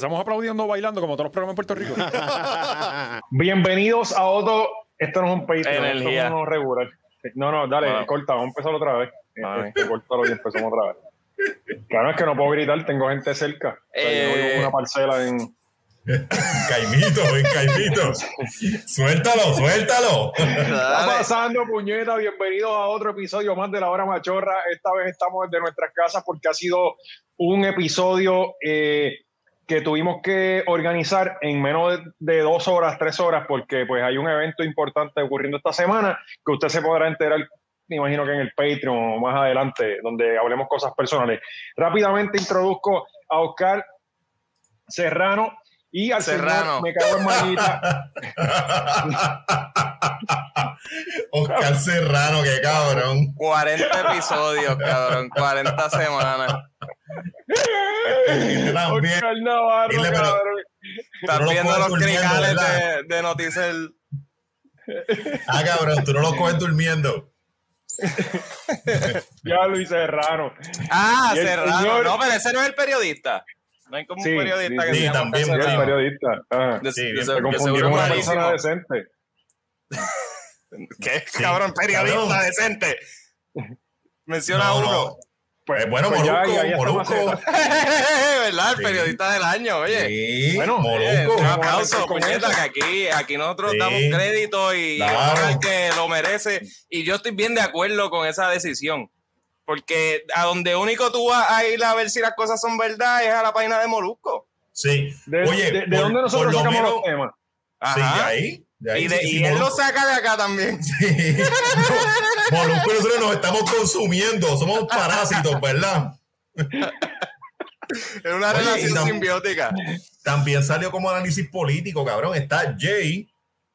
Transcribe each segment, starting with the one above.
Empezamos aplaudiendo, bailando, como todos los programas en Puerto Rico. Bienvenidos a otro. Esto no es un Energía. esto no es regular. No, no, dale, Ah. corta, vamos a empezar otra vez. Ah. Este, córtalo y empezamos otra vez. Claro, es que no puedo gritar, tengo gente cerca. O sea, yo Eh. vivo una parcela en. Caimito, ven, Caimito. Suéltalo, suéltalo. ¿Qué está pasando, puñeta? Bienvenidos a otro episodio más de La Hora Machorra. Esta vez estamos desde nuestras casas porque ha sido un episodio eh, que tuvimos que organizar en menos de, de dos horas, tres horas, porque pues hay un evento importante ocurriendo esta semana que usted se podrá enterar, me imagino que en el Patreon o más adelante, donde hablemos cosas personales. Rápidamente introduzco a Oscar Serrano y al Serrano. señor Me Cago en Manita. Oscar Serrano, qué cabrón. 40 episodios, cabrón. 40 semanas. Este también. Navarro, Dile, pero-. Estás no viendo los cricales de, de Noticel. Ah, cabrón, tú no lo coges durmiendo. Ya Luis Serrano. Ah, el Serrano. señor- No, pero ese no es el periodista. No hay como Sí, un periodista sí, que sí, se llama también, Oscar Sí, el periodista. Ajá. De- Sí, de- que confundí con una persona decente. ¿Qué? Sí, Cabrón, periodista cabrón. decente. Menciona No, uno. no. Pues, Eh, bueno, pues Molusco, ya- ya está Molusco. maceta. ¿Verdad? El Sí. periodista del año, oye. Sí, Bueno, Eh, Molusco. un aplauso, puñeta, que aquí, aquí nosotros Sí. damos crédito y Claro. al que lo merece. Y yo estoy bien de acuerdo con esa decisión. Porque a donde único tú vas a ir a ver si las cosas son verdad es a la página de Molusco. Sí. ¿De, Oye, de- de por- dónde nosotros lo sacamos menos- los temas? Sí, de Ajá. ahí. De ahí, y de- sí, sí, y él lo saca de acá también. Sí. Molusco y nosotros nos estamos consumiendo, somos parásitos, ¿verdad? Es una Oye, relación tam- simbiótica. También salió como análisis político, cabrón. Está Jay,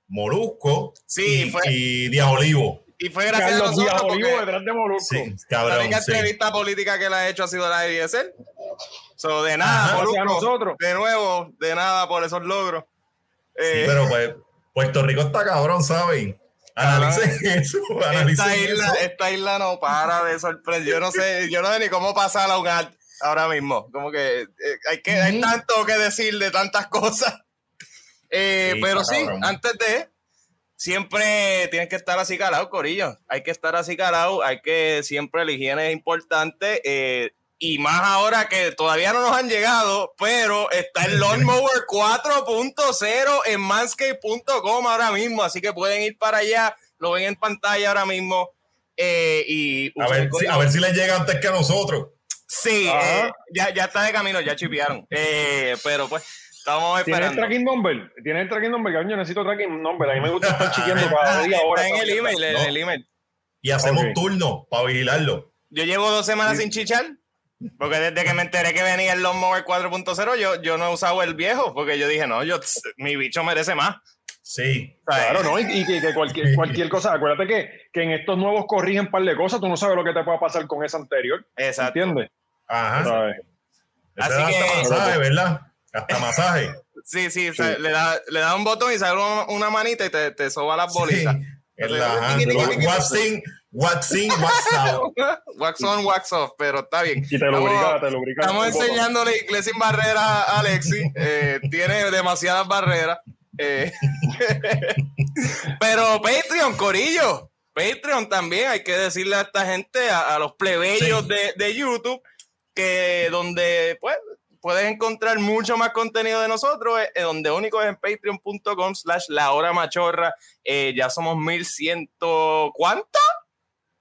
Molusco Sí, y, fue- y Díaz Olivo. Y fue gracias Carlos a nosotros Díaz porque Olivo detrás de Molusco. Sí, la cabrón. única sí. entrevista política que le ha hecho ha sido la de Eliezer. So, de nada, Ajá, Molusco, nosotros. de nuevo, de nada por esos logros. Sí, Eh, pero pues Puerto Rico está cabrón, ¿saben? Analicen eso, analicen esta isla, eso. esta isla no para de sorprender. Yo no sé, yo no sé ni cómo pasar a ad ahora mismo. Como que eh, hay que hay tanto que decir de tantas cosas. Eh, Sí, pero sí, cabrón. antes de siempre tienes que estar así calado, Corillo. Hay que estar así calado, hay que siempre la higiene es importante. eh, y más ahora que todavía no nos han llegado, pero está el Lawnmower 4.0 en manscape.com ahora mismo, así que pueden ir para allá, lo ven en pantalla ahora mismo. eh, y A ver, si, a ver si les llega antes que a nosotros. Sí, eh, ya, ya está de camino, ya chipearon. Eh, pero pues, estamos ¿Tiene el esperando. tracking number? ¿Tiene el tracking number? Yo necesito tracking number. A mí me gusta estar chiqueando cada día ahora. Está en el email, en No. el email. Y hacemos Ok. turno para vigilarlo. Yo llevo dos semanas sin chichar. Porque desde que me enteré que venía el Lawnmower 4.0, yo, yo no he usado el viejo. Porque yo dije, no, yo, mi bicho merece más. Sí. Claro, ¿no? Y, y que, que cualquier, cualquier cosa, acuérdate que, que en estos nuevos corrigen un par de cosas, tú no sabes lo que te pueda pasar con esa anterior. Exacto. ¿Entiendes? Ajá. ¿Sabes? Ese Así da que- hasta masaje, ¿verdad? Hasta masaje. Sí, sí, sea, le, da, le da un botón y sale una, manita y te, te soba las bolitas. Sí. En la- Waxing, waxing, wax out. wax on, wax off, pero está bien. Y te Estamos- lubrica, te lubrica. Estamos enseñándole inglés sin barreras a Alexi. Eh, tiene demasiadas barreras. Eh, pero Patreon, Corillo. Patreon también hay que decirle a esta gente, a, a los plebeyos Sí. de, de YouTube, que donde pues puedes encontrar mucho más contenido de nosotros, eh, donde único es en patreon.com slash la hora machorra. Eh, ya somos 1100, ¿cuánto?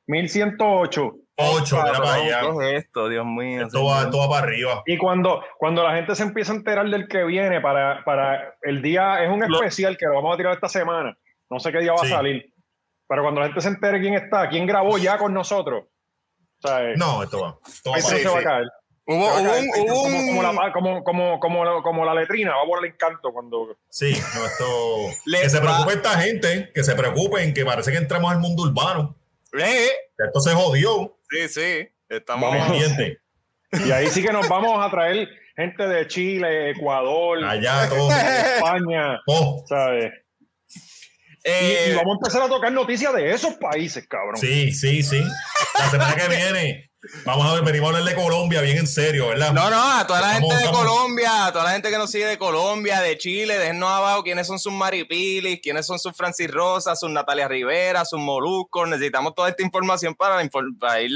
1108. Ocho, mira para allá. ¿Qué es esto? Dios mío. Esto va, esto va para arriba. Y cuando, cuando la gente se empieza a enterar del que viene para, para el día, es un Lo- especial que lo vamos a tirar esta semana. No sé qué día va Sí. a salir. Pero cuando la gente se entere quién está, quién grabó ya con nosotros, ¿sabes? No, esto va. Esto va se sí, va a caer. Hubo, caer. Como, un- como la, como, como, como, la- como la letrina, va a volar el encanto cuando. Sí, no, esto. Que se preocupe esta gente, que se preocupen, que parece que entramos al mundo urbano. Eh, esto se jodió. Sí, sí. Estamos. Vamos. Pendiente. Y ahí sí que nos vamos a traer gente de Chile, Ecuador, Allá, todo. España, Oh, ¿sabes? Y, Eh, y vamos a empezar a tocar noticias de esos países, cabrón. sí, sí, sí. La semana que viene, Vamos a ver, venimos a hablar de Colombia bien en serio, ¿verdad? No, no, a toda la Estamos- gente de estamos- Colombia, a toda la gente que nos sigue de Colombia, de Chile, déjennos abajo quiénes son sus Maripilis, quiénes son sus Francis Rosa, sus Natalia Rivera, sus Moluscos. Necesitamos toda esta información para, ir,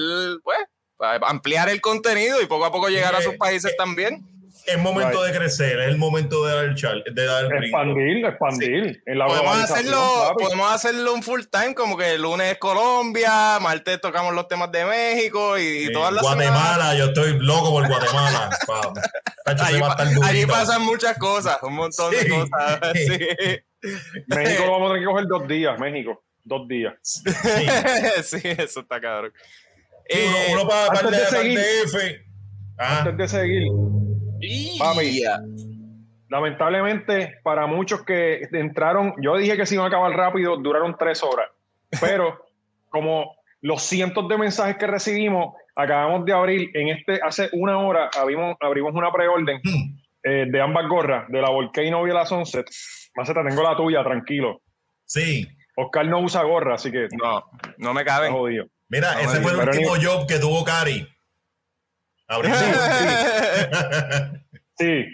pues, para ampliar el contenido y poco a poco llegar a sus países eh, también. Es momento de crecer, es el momento de dar el chal, de dar el brinco. Expandir, expandir. En la Podemos hacerlo, papi. podemos hacerlo un full time, como que el lunes es Colombia, martes tocamos los temas de México y, Sí, todas las semanas- Guatemala, yo estoy loco por Guatemala. Allí, se va a pa- allí pasan muchas cosas, un montón de cosas. Sí. México lo vamos a tener que coger dos días, México. Dos días. Sí. sí, eso está cabrón. Sí, uno, uno para antes para de seguir. Ah, Antes de seguir, Papi. lamentablemente, para muchos que entraron, yo dije que se iban a acabar rápido, duraron tres horas. Pero como los cientos de mensajes que recibimos, acabamos de abrir en este, hace una hora abrimos, abrimos una preorden hmm, eh, de ambas gorras, de la Volcano y de la Sunset. Maceta, tengo la tuya, tranquilo. sí. Oscar no usa gorra, así que No, no me caben. jodido. Mira, No, ese fue el último ni- job que tuvo Cari. Sí,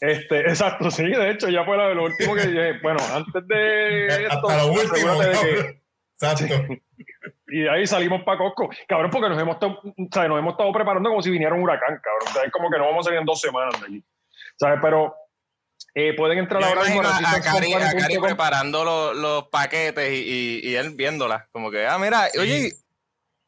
este, exacto, sí, de hecho, ya fue lo, lo último que dije. Bueno, antes de esto, Hasta lo último. de que-. Exacto. y de ahí salimos para Costco. Cabrón, porque nos hemos, estado, o sea, nos hemos estado preparando como si viniera un huracán, cabrón. O sea, es como que no vamos a salir en dos semanas de allí. ¿Sabes? Pero eh, pueden entrar ahora mismo a a, Cari, a Cari preparando los, los paquetes y, y, y él viéndolas. Como que, ah, mira, oye,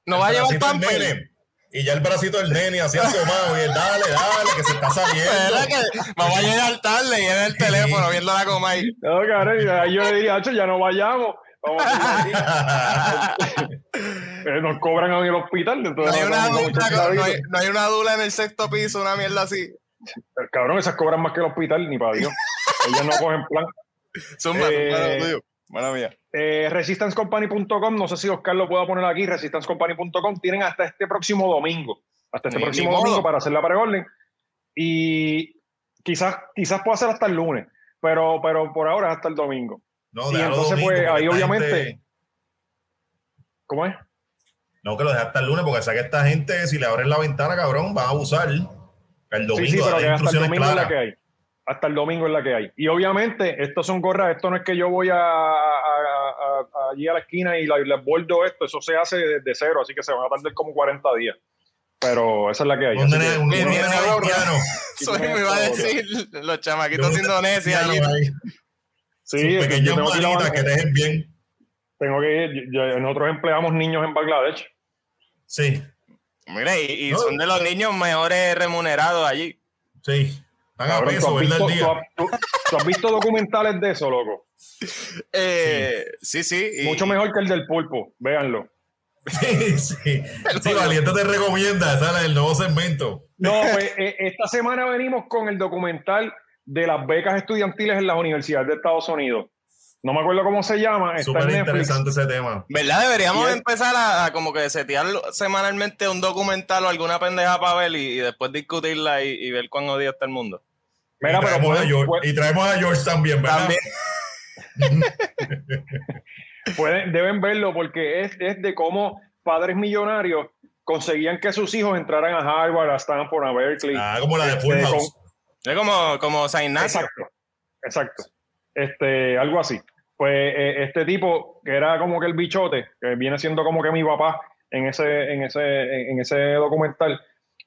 no va a llevar pamper. Y ya el bracito del nene así asomado. Y él, dale, dale, que se está ¿Verdad saliendo. que vamos a llegar tarde y en el teléfono viendo la coma ahí? No, cabrón, y ahí yo le dije, "Hacho, ya no vayamos. Vamos a Eh, nos cobran en el hospital. No hay, una dula, muchachos, no, David. hay, no hay una dula en el sexto piso, una mierda así. Cabrón, esas cobran más que el hospital, ni para Dios. Ellas no cogen plan. Zumba, Eh, zumba lo tuyo. Mala mía. Eh, resistancecompany.com, no sé si Oscar lo pueda poner aquí, resistancecompany.com, tienen hasta este próximo domingo, hasta este Ni- próximo ni domingo para hacer la preorden. Y quizás, quizás pueda ser hasta el lunes, pero, pero por ahora es hasta el domingo. No, Y entonces, domingo, pues, ahí obviamente- gente- ¿Cómo es? No, que lo deje hasta el lunes, porque sabe que esta gente, si le abren la ventana, cabrón, van a abusar. El domingo sí, sí, pero que hasta el domingo es la que hay. Hasta el domingo es la que hay. Y obviamente, estos son gorras, esto no es que yo voy a, a- a- a- allí a la esquina y la- les bordo esto, eso se hace desde cero, así que se van a tardar como 40 días. Pero esa es la que hay. Un nene, que- un nene. Eso me iba a decir los chamaquitos ahí. Sí, es que yo tengo que ir dejen bien. tengo que ir. yo- yo- nosotros empleamos niños en Bangladesh. Sí, Mira, y, y No. son de los niños mejores remunerados allí. sí. ¿Tú, peso, has ¿verdad? visto, El tú día. has- tú- tú has visto documentales de eso, loco? Eh, sí, sí. y- Mucho mejor que el del pulpo, véanlo. Sí, sí. Sí, Valiente te recomienda, ese es el nuevo segmento. No, pues eh, esta semana venimos con el documental de las becas estudiantiles en las universidades de Estados Unidos. No me acuerdo cómo se llama, está Súper en interesante ese tema. ¿Verdad? Deberíamos es- empezar a, a como que setear semanalmente un documental o alguna pendeja para ver y, y después discutirla y, y ver cuán odio está el mundo. Mira, y, pero traemos a pueden, George, y traemos a George también, ¿verdad? También. pueden- deben verlo porque es, es de cómo padres millonarios conseguían que sus hijos entraran a Harvard, a Stanford, a Berkeley. Ah, como la de Full Este, House. Es como, como San Ignacio. Exacto, exacto. Este, algo así. Pues eh, este tipo, que era como que el bichote, que viene siendo como que mi papá en ese, en ese, en ese documental,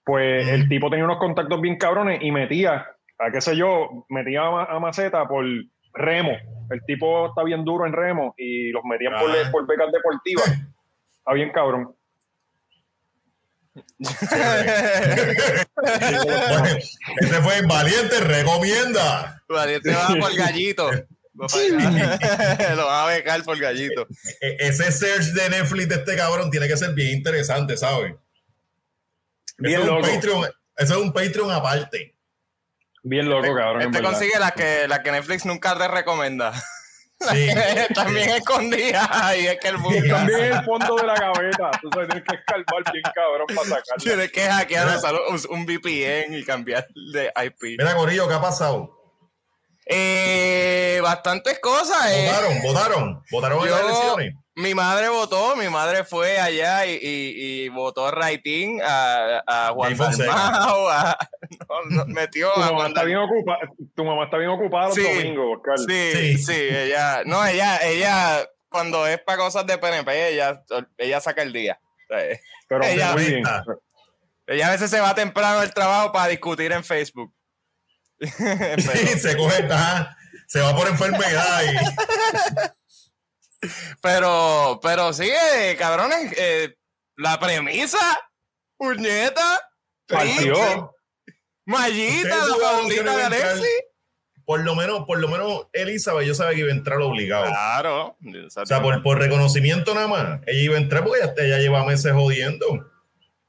pues Mm. el tipo tenía unos contactos bien cabrones y metía, a qué sé yo, metía a, Ma- a Maceta por remo. El tipo está bien duro en remo y los metían por, Ah. por becas deportivas. Está bien cabrón. Ese fue Valiente, recomienda. Valiente va por gallito. Lo van a becar por gallito. E- ese search de Netflix de este cabrón tiene que ser bien interesante, ¿sabes? Bien Eso es un loco. Patreon, eso es un Patreon aparte. Bien loco, cabrón. en Este consigue la que, la que Netflix nunca te recomienda. Sí. También escondida. Y es que el Y busca. también el fondo de la gaveta. Tú sabes, tienes que escarbar bien cabrón para sacarlo. Tienes que hackear un, un VPN y cambiar de IP. Mira, Corillo, ¿qué ha pasado? Eh, bastantes cosas. eh. ¿Votaron? ¿Votaron? ¿Votaron en las elecciones? Mi madre votó, mi madre fue allá y, y, y votó Raitín a, a Juan. Dalmau, a- no, no, metió Tu a mamá Juan está bien ocupada, tu mamá está bien ocupada los Sí. domingos, Oscar. Sí, Sí. sí, ella, no, ella, ella, cuando es para cosas de PNP, ella, ella saca el día. Pero Ella muy bien. Ella a veces se va temprano del trabajo para discutir en Facebook. Pero- Sí, se coge, ajá, se va por enfermedad y Pero, pero sí, eh, cabrones, eh, la premisa, puñeta, Partió. Mallita, la favorita de iba a entrar. Alexis. por lo menos, por lo menos Elizabeth yo sabía que iba a entrar obligado. Claro. O sea, por, por reconocimiento nada más. Ella iba a entrar porque ella, ella lleva meses jodiendo.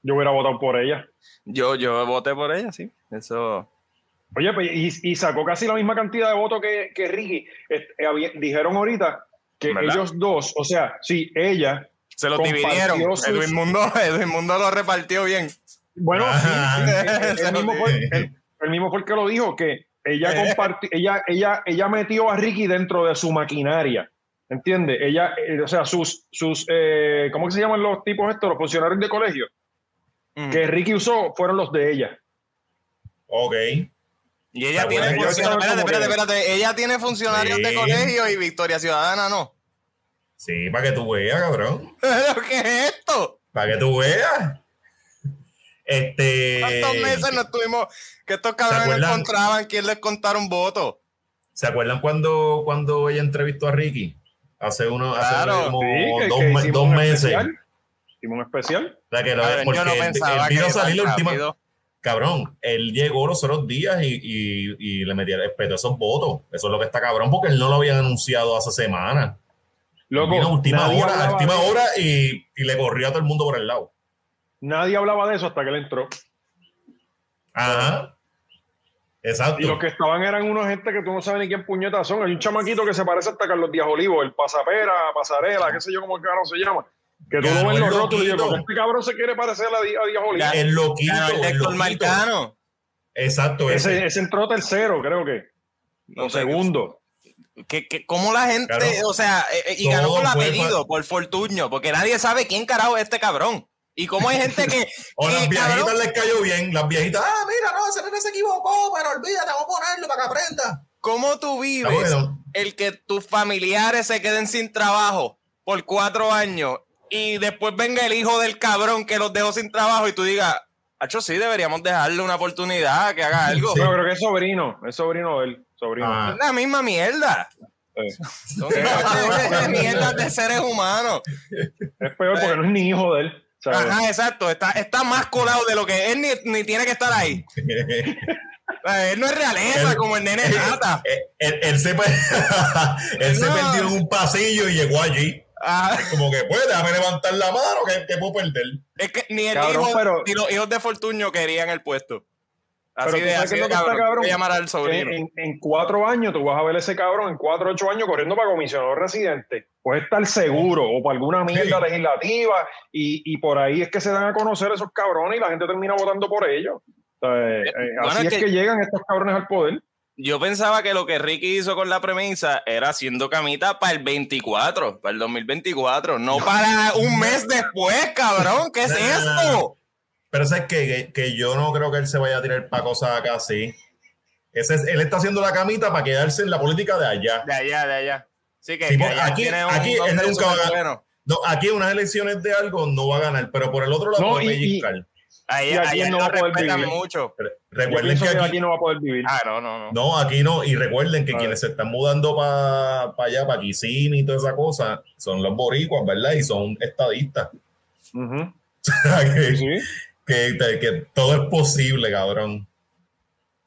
Yo hubiera votado por ella. Yo, yo voté por ella, sí. Eso. Oye, pues, y, y sacó casi la misma cantidad de votos que, que Ricky. Este, dijeron ahorita que ¿Verdad? ellos dos, o sea, sí, ella, Se lo dividieron. sus- Edwin Mundo, Edwin Mundo lo repartió bien. bueno, sí, él mismo fue, él- él mismo fue el que lo dijo, que ella compartió, ella, ella, ella metió a Ricky dentro de su maquinaria. ¿Entiendes? Ella, eh, o sea, sus, sus eh, ¿cómo que se llaman los tipos estos? Los funcionarios de colegio Mm. que Ricky usó fueron los de ella. Ok. Y ella ¿Se tiene funcionarios. Espérate, espérate, espérate. Ella tiene funcionarios de colegio y Victoria Ciudadana no. Sí, para que tú veas, cabrón. ¿Pero qué es esto? Para que tú veas. Este. ¿Cuántos meses no estuvimos que estos cabrones encontraban quién les contaron votos? ¿Se acuerdan cuando, cuando ella entrevistó a Ricky? Hace unos hace como Sí, que- dos, que meses. especial. Hicimos un especial. O sea, que lo- yo no pensaba él que vino a salir la tan última. Cabrón, él llegó los otros días y, y, y le metió respetó esos votos. Eso es lo que está cabrón, porque él no lo habían anunciado hace semanas. Loco, Vino a última hora, a última y, y le corrió a todo el mundo por el lado. Nadie hablaba de eso hasta que él entró. Ajá. Exacto. Y los que estaban eran unos gente que tú no sabes ni quién puñetas son. Hay un chamaquito que se parece hasta Carlos Díaz Olivo, el pasapera, pasarela, qué sé yo cómo carajo se llama. Que tú lo ves los rótulos y. ¿por qué este cabrón se quiere parecer a, Díaz Olivo? Ya. el loquito. El Héctor. Marcano. Exacto, ese. Ese, ese entró tercero, creo que. No segundo. que, que cómo la gente, Claro. o sea, eh, eh, y ganó por apellido, por Fortuño, porque nadie sabe quién carajo es este cabrón. Y cómo hay gente que, O que, las viejitas cabrón, les cayó bien. Las viejitas, ah, mira, no, ese nene se equivocó, pero olvídate, vamos a ponerlo para que aprenda. ¿cómo tú vives bueno. el que tus familiares se queden sin trabajo por cuatro años y después venga el hijo del cabrón que los dejó sin trabajo y tú digas, Hacho, sí, deberíamos dejarle una oportunidad, que haga algo. Sí. Pero creo que es sobrino, es sobrino de él. Sobrino. Ah. Es la misma mierda. Sí. Son de mierdas de seres humanos. Es peor porque no es ni hijo de él. ¿sabes? Ajá, exacto. Está, está más colado de lo que él ni, ni tiene que estar ahí. Él no es realeza Él- como el nene rata. él, él- él se, se No. perdió en un pasillo y llegó allí. Ajá. Como que, pues, déjame levantar la mano que, que puedo perder. Es que ni el Cabrón, hijo, pero- ni los hijos de Fortuño querían el puesto. Así Pero tú de, sabes así qué es de lo que está cabrón. cabrón? Voy a llamar al sobrino. En, cuatro años tú vas a ver ese cabrón, en cuatro ocho años corriendo para comisionado residente. Puede estar seguro o para alguna mierda Sí. legislativa y, y por ahí es que se dan a conocer esos cabrones y la gente termina votando por ellos. O sea, eh, eh, bueno, así es es que- que... llegan estos cabrones al poder. Yo pensaba que lo que Ricky hizo con la premisa era haciendo camita para el 24, para el 2024, no para un mes después, cabrón. ¿Qué es esto? Pero es que, que, que yo no creo que él se vaya a tirar para cosas acá así. Ese es, él está haciendo la camita para quedarse en la política de allá. De allá, de allá. Sí, que, Sí, que porque allá aquí- tiene un aquí él nunca va a ganar. bueno. No, aquí en unas elecciones de algo no va a ganar, pero por el otro lado No, puede y- Y aquí no va a poder vivir. mucho. Recuerden que que aquí, no va a poder vivir. Ah, no, no, no. No, aquí no. Y recuerden que quienes se están mudando para allá, para Kissimmee y toda esa cosa, son los boricuas, ¿verdad? Y son estadistas. Que, Sí. que, que todo es posible, cabrón.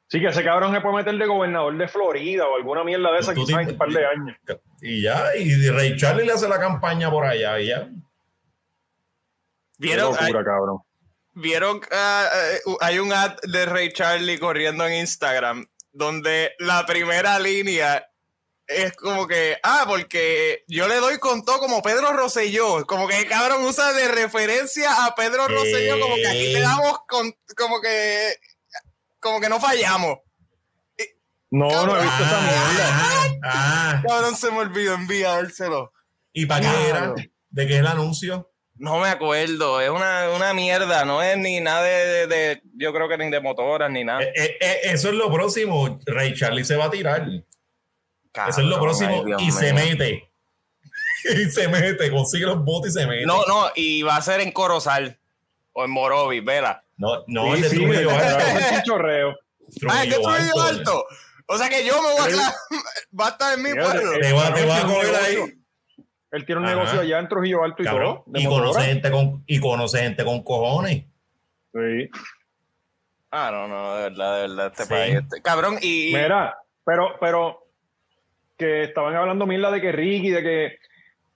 Sí, que ese cabrón se puede meter de gobernador de Florida o alguna mierda de esa quizás en un par de años. Y ya, y Ray Charlie le hace la campaña por allá, y ya. Qué ¿Vieron? locura, cabrón. ¿Vieron? eh, hay un ad de Ray Charlie corriendo en Instagram donde la primera línea es como que, ah, porque yo le doy con todo como Pedro Rosselló, como que cabrón usa de referencia a Pedro ¿Qué? Rosselló, como que aquí te damos con, como que, como que no fallamos. No, no he visto esa mierda. Ah, ah. Cabrón, se me olvidó enviárselo. ¿Y para qué era? ¿De qué es el anuncio? No me acuerdo, es una, una mierda, no es ni nada de, de- de- yo creo que ni de motoras ni nada. Eh, eh, eh, eso es lo próximo. Ray Charlie se va a tirar. Eso es lo próximo. ay, y se mete. y se mete, consigue los botes y se mete. No, no, y va a ser en Corozal o en Morovis, vela. no, no Sí, el de sí, Trujillo es Alto. un chorreo. Ah, es que Trujillo Alto. alto. O sea que yo me voy a quedar, va a estar en mi pueblo. Te va, te va a coger ahí. Él tiene un Ajá. negocio allá en Trujillo Alto y Cabrón. todo. Y conoce gente con, y conoce gente con cojones. Sí. Ah, no, no, de verdad, de verdad, este Sí. país. este- cabrón, y. Mira, pero, pero que estaban hablando mil de que Ricky, de que,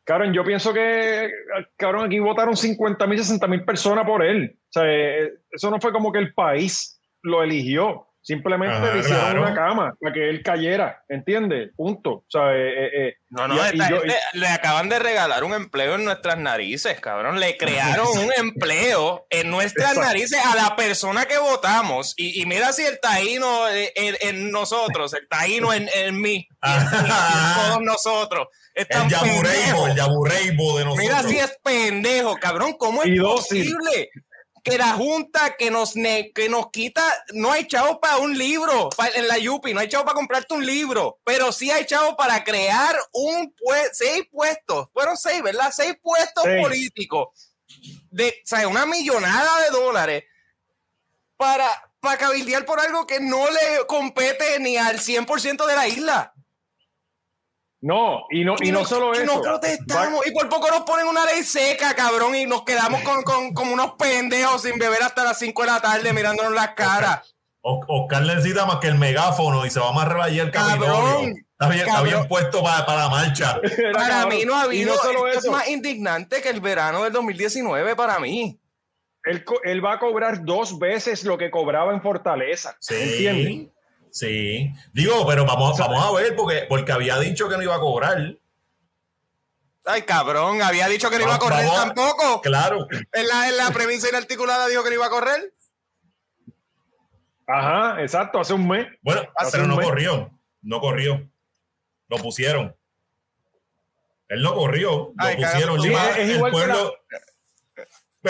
cabrón, yo pienso que, cabrón, aquí votaron 50 mil, 60 mil personas por él. O sea, eh, eso no fue como que el país lo eligió. Simplemente Ajá, le hicieron claro. una cama para que él cayera, ¿entiendes? Punto. O sea, eh, eh, eh, No, no, y- esta y yo- gente le acaban de regalar un empleo en nuestras narices, cabrón. Le crearon un empleo en nuestras Exacto. narices a la persona que votamos. Y, y mira si el taíno en, en nosotros, el taíno en, en mí, en, todos nosotros. Es El Yabureibo, el Yabureibo de nosotros. Mira si es pendejo, cabrón. ¿Cómo es Y dócil. Que la Junta que nos, ne- que nos quita, no hay chavo para un libro pa- en la Yupi, no hay chavo para comprarte un libro, pero sí hay chavo para crear un pue- seis puestos, fueron seis, ¿verdad? Seis puestos políticos de, o sea, una millonada de dólares para, para cabildear por algo que no le compete ni al 100% de la isla. No, y no, y no solo y eso. no protestamos. Y por poco nos ponen una ley seca, cabrón, y nos quedamos con, con, como unos pendejos sin beber hasta las 5 de la tarde mirándonos las caras. O- Oscar necesita más que el megáfono y se va a amarrar allí el Cabrón, Capitolio. Está bien, está bien puesto para, para la marcha. Era Para cabrón. mí no ha habido. no solo esto eso. es más indignante que el verano del 2019 para mí. Él, va a cobrar dos veces lo que cobraba en Fortaleza. ¿Entiendes? Sí. Digo, pero vamos, vamos a ver, porque, porque había dicho que no iba a cobrar. Ay, cabrón, había dicho que no iba a correr vamos. tampoco. Claro. En la, en la premisa inarticulada dijo que no iba a correr. Ajá, exacto, hace un mes. Bueno, Hace pero no mes. corrió. No corrió. Lo pusieron. Él no corrió. Lo Ay, pusieron. carajo, es- es el igual que pueblo.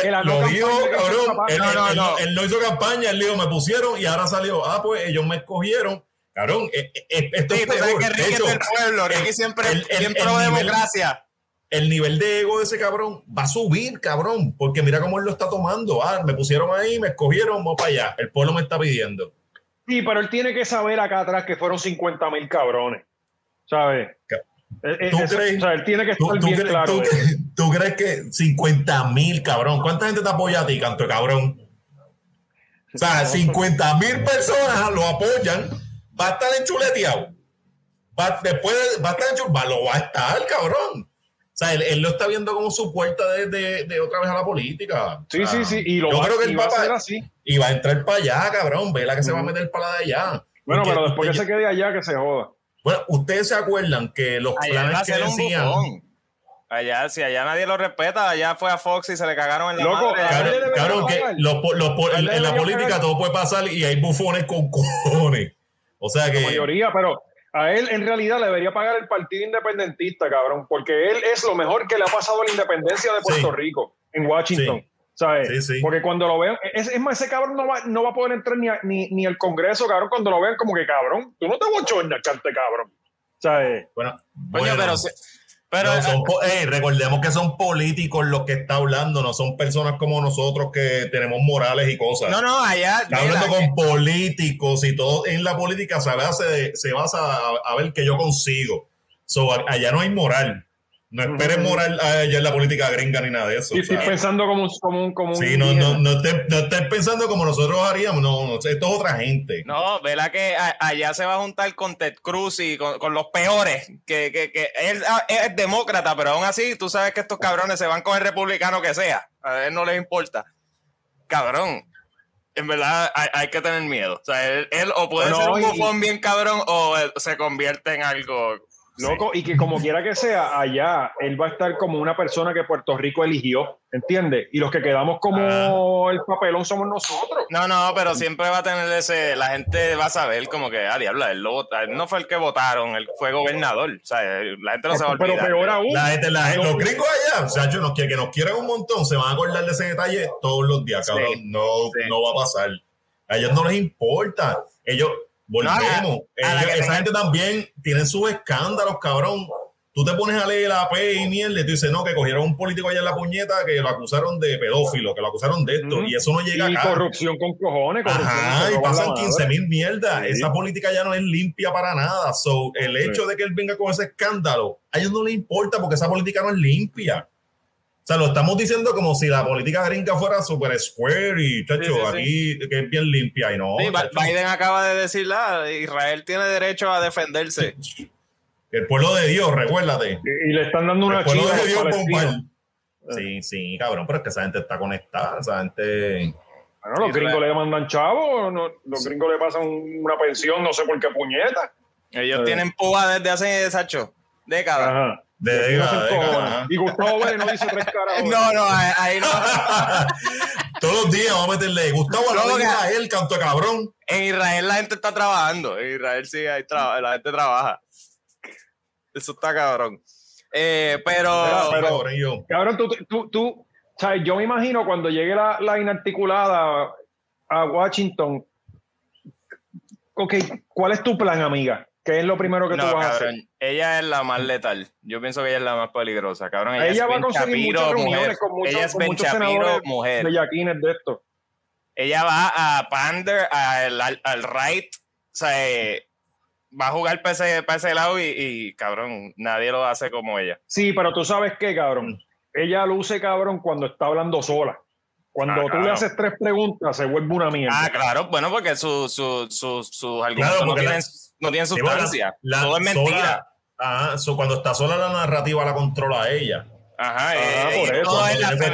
Que la lo no dijo, cabrón. Él, No, no, él no. él no hizo campaña. Él dijo, me pusieron y ahora salió. Ah, pues ellos me escogieron. Cabrón, eh, eh, esto Sí, es peor. que De Ricky hecho, es del pueblo. Ricky el- siempre, el- el- siempre el pro nivel- democracia. el nivel de ego de ese cabrón va a subir, cabrón, porque mira cómo él lo está tomando. Ah, me pusieron ahí, me escogieron, vamos para allá. El pueblo me está pidiendo. Sí, pero él tiene que saber acá atrás que fueron 50 mil cabrones. ¿Sabes? Eh, eh, ¿Tú eso- crees? O sea, él tiene que ¿Tú, estar tú bien claro. tú- crees que 50 mil, cabrón? ¿Cuánta gente te apoya a ti, canto cabrón? O sea, 50 mil personas lo apoyan. Va a estar enchuleteado. Va, después de- va a estar enchuleteado. Lo va a estar, cabrón. O sea, él, él lo está viendo como su puerta de, de- de otra vez a la política. O Sí, sea, sí, sí. Y lo yo va, creo que y el va a ser así. Y va a entrar para allá, cabrón. Vela que se va a meter para allá. Bueno, Porque pero después que se quede allá, que se joda. Bueno, ustedes se acuerdan que los Allá planes que decían. Allá, si allá nadie lo respeta, allá fue a Fox y se le cagaron en la Loco, madre. deberían cabrón, que los en, en la política todo puede pasar y hay bufones con cojones. O sea La que. mayoría, pero a él en realidad le debería pagar el partido independentista, cabrón, porque él es lo mejor que le ha pasado a la independencia de Puerto Sí. Rico en Washington. Sí. ¿Sabes? Sí, sí. Porque cuando lo vean, es, es más, ese cabrón no va, no va a poder entrar ni, a- ni, ni al Congreso, cabrón, cuando lo vean como que cabrón, tú no te bochornas, cante cabrón. ¿Sabes? Bueno, bueno, pero, pero no, son recordemos que son políticos los que está hablando, no son personas como nosotros que tenemos morales y cosas. no, no, allá. Está mira, hablando con políticos y todo en la política se basa, de- se basa a, a ver qué yo consigo. So, allá no hay moral. No esperes moral allá en la política gringa ni nada de eso. Sí, estoy pensando como un, como un, como un Sí, no, no, no, estés, no estés pensando como nosotros haríamos, no, no, esto es otra gente. No, verá que a- allá se va a juntar con Ted Cruz y con, con los peores, que, que, que él ah, es demócrata, pero aún así tú sabes que estos cabrones se van con el republicano que sea, a él no les importa. Cabrón, en verdad hay, hay que tener miedo. O sea, él, él o puede Bueno, ser un y- bufón bien cabrón o él se convierte en algo Loco, y que como quiera que sea, allá él va a estar como una persona que Puerto Rico eligió, ¿entiendes? Y los que quedamos como el papelón somos nosotros. No, no, pero siempre va a tener ese, la gente va a saber como que, ah, diablo, él, lo él no fue el que votaron, él fue gobernador, o sea, la gente no se va a Pero olvidar. peor aún, La gente, la gente- los gringos allá, o sea, yo no, que, que nos quieren un montón, se van a acordar de ese detalle todos los días, cabrón. Sí, no, sí. no va a pasar. A ellos no les importa. Ellos, volvemos. a a Ellos- esa gente también tienen sus escándalos, cabrón. Tú te pones a leer la P y mierda y tú dices, no, que cogieron un político allá en la puñeta que lo acusaron de pedófilo, que lo acusaron de esto, y eso no llega y acá. corrupción con cojones, corrupción Ajá, y pasan madre. 15 mil mierdas. Sí. Esa política ya no es limpia para nada. So, el hecho de que él venga con ese escándalo, a ellos no les importa porque esa política no es limpia. O sea, lo estamos diciendo como si la política gringa fuera super square y, chacho, Sí, sí, sí. aquí que es bien limpia y no. Chacho. Biden acaba de decir, ah, Israel tiene derecho a defenderse. El pueblo de Dios, recuérdate. Y, y le están dando una El pueblo de Dios, bomba. Sí, sí, cabrón, pero es que esa gente está conectada. Esa gente. Bueno, los gringos le mandan chavos, no- los gringos le pasan una pensión, no sé por qué puñeta. Ellos Eh. tienen púa desde hace, Sacho, décadas. Ajá. De Y de Gustavo Vélez no dice tres caras. No, no, ahí ahí no. Todos los días vamos a meterle. Gustavo, No, a él, canto cabrón. En Israel la gente está trabajando. En Israel sí hay traba- la gente trabaja. Eso está cabrón. Eh, pero, pero-. Cabrón, tú, tú, tú, sabes, yo me imagino cuando llegue la, la inarticulada a Washington, ok, ¿cuál es tu plan, amiga? ¿Qué es lo primero que no, tú vas a hacer? ella es la más letal. Yo pienso que ella es la más peligrosa, cabrón. Ella, va a conseguir Shapiro, muchas mujer. reuniones con muchos, ella es con Ben muchos Shapiro, senadores mujer. de esto. Ella va a pander al, al, al right, o sea, eh, va a jugar para ese, para ese lado y, y, cabrón, nadie lo hace como ella. Sí, pero tú sabes qué, cabrón. Ella luce, cabrón, cuando está hablando sola. Cuando Ah, tú claro. le haces tres preguntas, se vuelve una mierda. Ah, claro, bueno, porque su, su, su, sus argumentos Claro, no, tienen, la- no tienen sustancia. la- Todo es sola- mentira. Ajá, so, cuando está sola la narrativa la controla ella. Ajá, Ah, eh, por y eso. todo es feminazis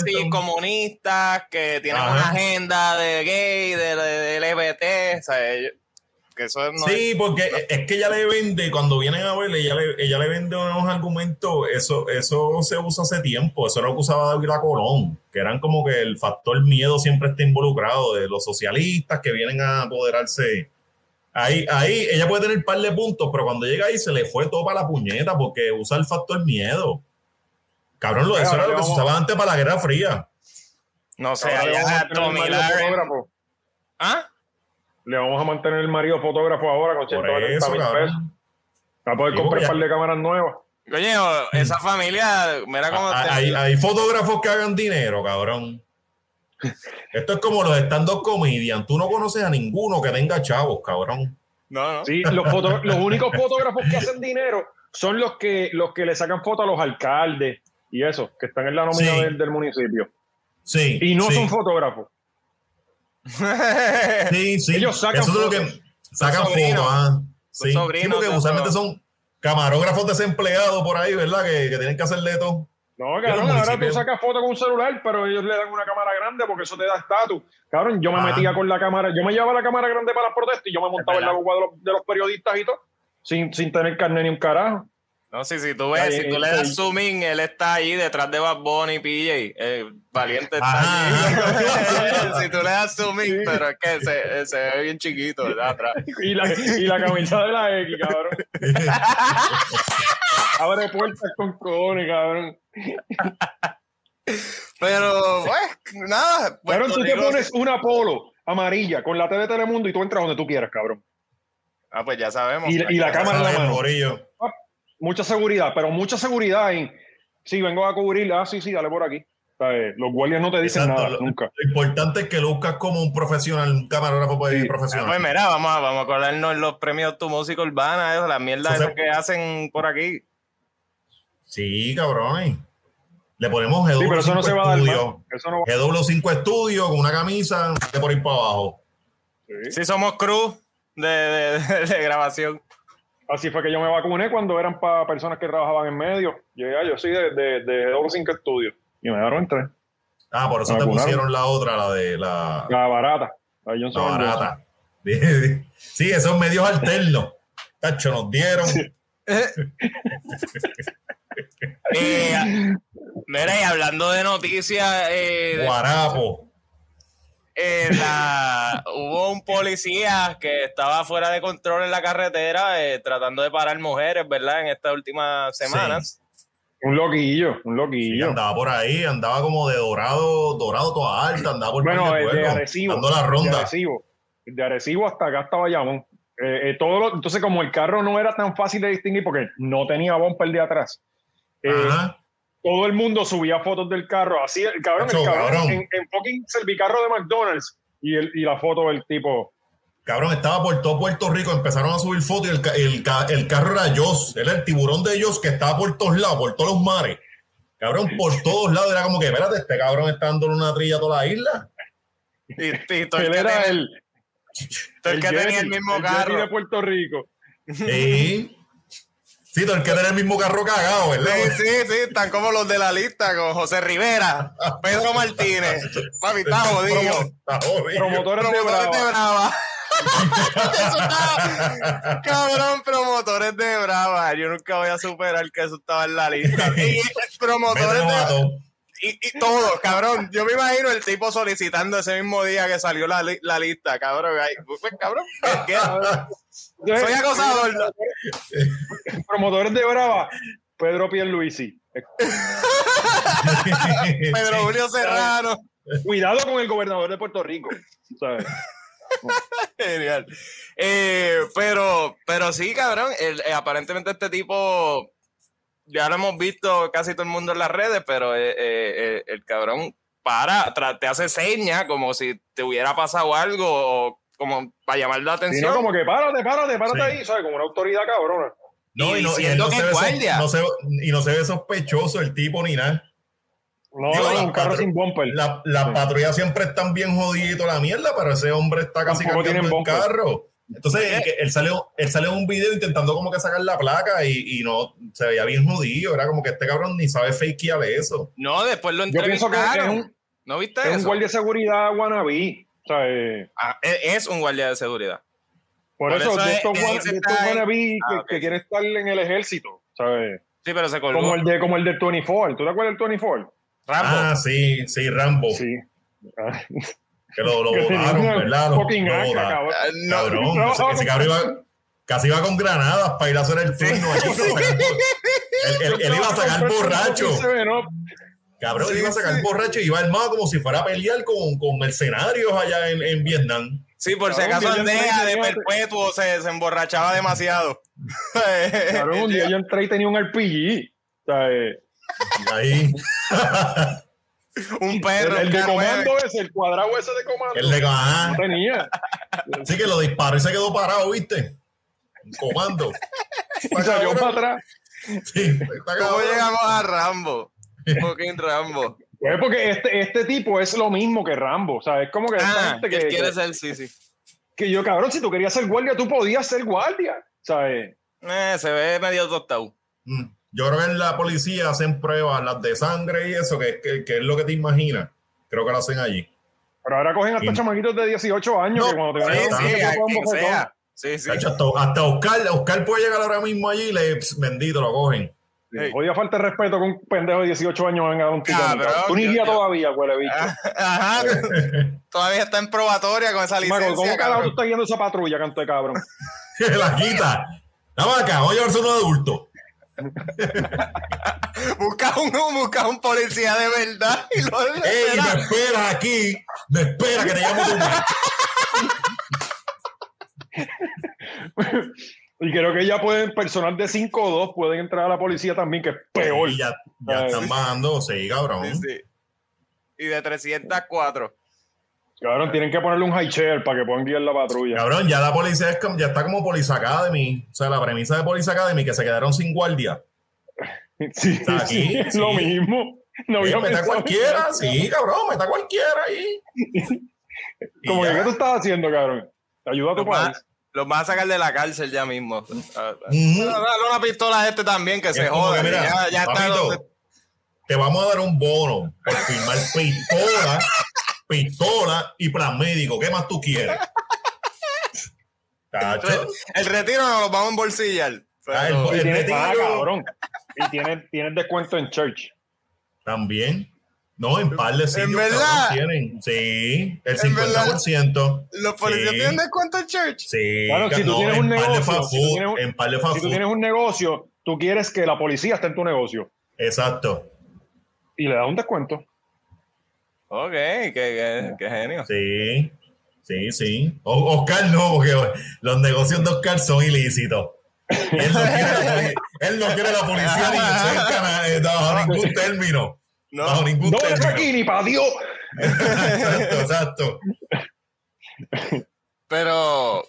cuestionamiento. comunistas que tienen Ajá. una agenda de gay, de, de, de LGBT, o sea, ellos- que eso no sí, porque es que ella le vende, cuando vienen a ver, ella le, ella le vende unos argumentos, eso, eso se usa hace tiempo, eso es lo que usaba David Colón, que eran como que el factor miedo siempre está involucrado de los socialistas que vienen a apoderarse. Ahí, ahí ella puede tener un par de puntos, pero cuando llega ahí se le fue todo para la puñeta porque usa el factor miedo. Cabrón, lo, eso era lo que se usaba antes para la Guerra Fría. No sé, a allá Larry- fotógrafo. ¿Ah? Le vamos a mantener el marido fotógrafo ahora con Por 140 eso, mil pesos. Va a poder Sí, comprar un par de cámaras nuevas. Coño, esa familia, mira cómo Ah, te- Hay, hay fotógrafos que hagan dinero, cabrón. Esto es como los stand-up comedian. Tú no conoces a ninguno que tenga chavos, cabrón. No, no. Sí, los, foto- los únicos fotógrafos que hacen dinero son los que, los que le sacan fotos a los alcaldes y eso, que están en la nómina Sí. del, del municipio. Sí. Y no sí, son fotógrafos. Sí, sí. Ellos sacan Eso es lo que sacan fotos. ah. Sí, sobrinos sí, porque usualmente son camarógrafos desempleados por ahí, ¿verdad? Que, que tienen que hacer de todo. No, cabrón, ahora tú sacas fotos con un celular, pero ellos le dan una cámara grande porque eso te da estatus. Cabrón, yo me Ah. metía con la cámara, yo me llevaba la cámara grande para las protestas y yo me montaba en la guagua de los, de los periodistas y todo, sin, sin tener carne ni un carajo. No, sí, si tú ves, Ahí, si tú le ahí. das zoom in, él está ahí detrás de Bad Bunny y PJ. Eh, valiente está si tú le das zoom in, pero es que se, se ve bien chiquito, ¿verdad? Atrás. Y la, y la camisa de la X, cabrón. Abre puertas con cojones, cabrón. Pero, pues, nada. Cabrón, Puerto tú te pones una polo amarilla con la T de Telemundo y tú entras donde tú quieras, cabrón. Ah, pues ya sabemos. Y- y la cámara en la mano. Mucha seguridad, pero mucha seguridad en. Sí, vengo a cubrir. Ah, sí, sí, dale por aquí. ¿Sabes? Los guardias no te dicen Exacto, nada, lo- nunca. Lo importante es que lo buscas como un profesional, un camarógrafo Sí. Profesional. Pues mira, vamos a, vamos a colarnos en los premios Tu Música Urbana, eso, las mierdas Eso esas se- que hacen por aquí. Sí, cabrón. Le ponemos GW5 Sí, pero eso no se va a dar. Eso no va GW5 Studio con una camisa de por ahí para abajo. sí. Sí, somos cruz de, de- de- de grabación. Así fue que yo me vacuné cuando eran para personas que trabajaban en medio. Yo, ya, yo soy de, de, de W5 Studio. Y me dejaron entrar. Ah, por eso Me te vacunaron. pusieron la otra, la de la, La barata. La barata. Sí, esos medios alternos. Tacho, nos dieron. Eh, mira, y hablando de noticias, eh, Guarapo. Eh, la- hubo un policía que estaba fuera de control en la carretera eh, tratando de parar mujeres, ¿verdad? En estas últimas semanas. Un loquillo, un Sí, loquillo. andaba por ahí, andaba como de dorado, dorado toda alta, andaba por bueno, el de pueblos, Arecibo. dando la De ronda. Arecibo. De Arecibo hasta acá estaba Bayamón. Eh, eh, todo lo- entonces, como el carro no era tan fácil de distinguir porque no tenía bumper de atrás, eh, Ajá. Todo el mundo subía fotos del carro. Así, el cabrón, el cabrón, cabrón. En, en fucking servicarro de McDonald's y, el, y la foto del tipo. Cabrón, estaba por todo Puerto Rico, empezaron a subir fotos y el, el, el carro era Joss, era el tiburón de Joss que estaba por todos lados, por todos los mares. Cabrón, por todos lados era como que, espérate, este cabrón está dándole una trilla a toda la isla. Y, y todo el Él que, era tenía, el, todo el que tenía el mismo el carro. de Puerto Rico. Sí. Sí, todo el que tiene el mismo carro cagado, ¿verdad? Sí, sí, sí, están como los de la lista, con José Rivera, Pedro Martínez. Papi, está jodido. Está jodido. Promotores de Promotores de Brava. Brava. Eso estaba- Cabrón, promotores de Brava. Yo nunca voy a superar que eso estaba en la lista. Y promotores de y, y todos, cabrón. Yo me imagino el tipo solicitando ese mismo día que salió la, li- la lista, cabrón. Ay, Pues, cabrón, ¿qué- qué? Soy acosador. ¿no? Promotores de Brava. Pedro Pierluisi. Pedro Julio Serrano. Cuidado con el gobernador de Puerto Rico. ¿sabes? Genial. Eh, pero, pero sí, cabrón. el- eh, aparentemente este tipo ya lo hemos visto casi todo el mundo en las redes, pero eh, el cabrón para, te hace señas como si te hubiera pasado algo o como para llamar la atención. como que párate, párate, párate Sí. ahí, ¿sabes? Como una autoridad cabrona. No, Y y, no, y él no que se ve so- guardia. no se- y no se ve sospechoso el tipo ni nada. No, Digo, no, la un carro sin bumper. La- Las Sí. patrullas siempre están bien jodidos la mierda, pero ese hombre está casi cambiando el carro. Entonces, es que él salió, él salió en un video intentando como que sacar la placa y, y no, se veía bien jodido. Era como que este cabrón ni sabe fakear eso. No, después lo Yo pienso que es entrevistaron. un, ¿No viste es un eso? guardia de seguridad wannabe. O sea, eh, Ah, es, es un guardia de seguridad. por, Por eso, eso de es- estos, wan- se de estos wannabe que, Ah, ok. que quieren estar en el ejército, ¿sabes? Sí, pero se colgó. Como el de como el del 24. ¿Tú te acuerdas del 24? Rambo. Ah, sí, sí, Rambo. Sí. Ah, Que lo, lo una ¿verdad? Lo- lo cabrón. Ah, no, ese, cabrón iba, casi iba con granadas para ir a hacer el turno. por- él, él- él iba a sacar borracho. Cabrón, él iba a sacar borracho y iba armado como si fuera a pelear con, con mercenarios allá en, en Vietnam. Sí, por si acaso y de perpetuo se, se emborrachaba demasiado. Cabrón, un día yo entré y tenía un RPG. O sea, eh, ahí, un el, perro. el de K9. comando ese, el cuadrado ese de comando. le ah, No tenía. sí que lo disparó y se quedó parado, ¿viste? Comando. Y salió para atrás. Sí, está ¿Cómo llegamos a Rambo? Fucking Rambo. Pues porque este, este tipo es lo mismo que Rambo. O sea, es como que Ah, gente que que, quiere ser, sí, sí. que yo, cabrón, si tú querías ser guardia, tú podías ser guardia. ¿Sabes? Eh, se ve medio tostado. Mm. Yo creo que en la policía hacen pruebas, las de sangre y eso, que, que, que es lo que te imaginas. Creo que lo hacen allí. Pero ahora cogen hasta Sí. chamaquitos de 18 años No, que cuando te Sí, un sí. Sí, sí. Hasta, hasta Oscar, Oscar puede llegar ahora mismo allí y le, pss, bendito, lo cogen. Ey. Odia falta de respeto que un pendejo de 18 años venga a dar un ticket. Cabrón, Tú ni guía todavía, huele bicho. Ah, Ajá. Todavía está en probatoria con esa licencia. Maco, ¿cómo carajo tú estás guiando esa patrulla, canto de cabrón? la quita. Vamos acá, vamos a llevarse un adulto. Busca un, busca un policía de verdad y lo Ey, me espera. espera aquí. Me espera que te llamo tu Y creo que ya pueden, personal de 5 o 2 pueden entrar a la policía también, que es peor. Y ya, ya están bajando, sí, cabrón. Sí, sí. Y de 304. Cabrón, tienen que ponerle un high chair para que puedan guiar la patrulla. Cabrón, ya la policía es ya está como Police Academy. O sea, la premisa de Police Academy que se quedaron sin guardia. Sí, Está aquí, sí, es sí. lo mismo. No había meta cualquiera, sí, cabrón, meta cualquiera ahí. Como que. ¿qué tú estás haciendo, cabrón? Ayuda a tu país. Los van a sacar de la cárcel ya mismo. Ah, ah. Dale una pistola a este también que Es se joda. que, mira, ya, ya está donde- te vamos a dar un bono por firmar pistola, pistola y plan médico. ¿Qué más tú quieres? Cacho. El retiro nos lo vamos a embolsillar. Ah, el- Y el tienes, retiro ah, cabrón. Y tienes, tienes descuento en church. También. No, en par de sitios verdad? cabrón, tienen. Sí, el ¿En verdad? 50%. ¿Los policías Sí. tienen descuento en church? Sí, Claro, si tú no, tienes en un negocio, si tú tienes un- en par de fast Si tú tienes un negocio, tú quieres que la policía esté en tu negocio Exacto. y le das un descuento. Ok, qué, qué, qué genio. Sí, sí, sí. O- Oscar no, porque los negocios de Oscar son ilícitos. Él no quiere la, poli- él no quiere la policía ni cerca eh, bajo ningún término. No. Bajo ningún No es aquí ni para Dios. Exacto, exacto. Pero,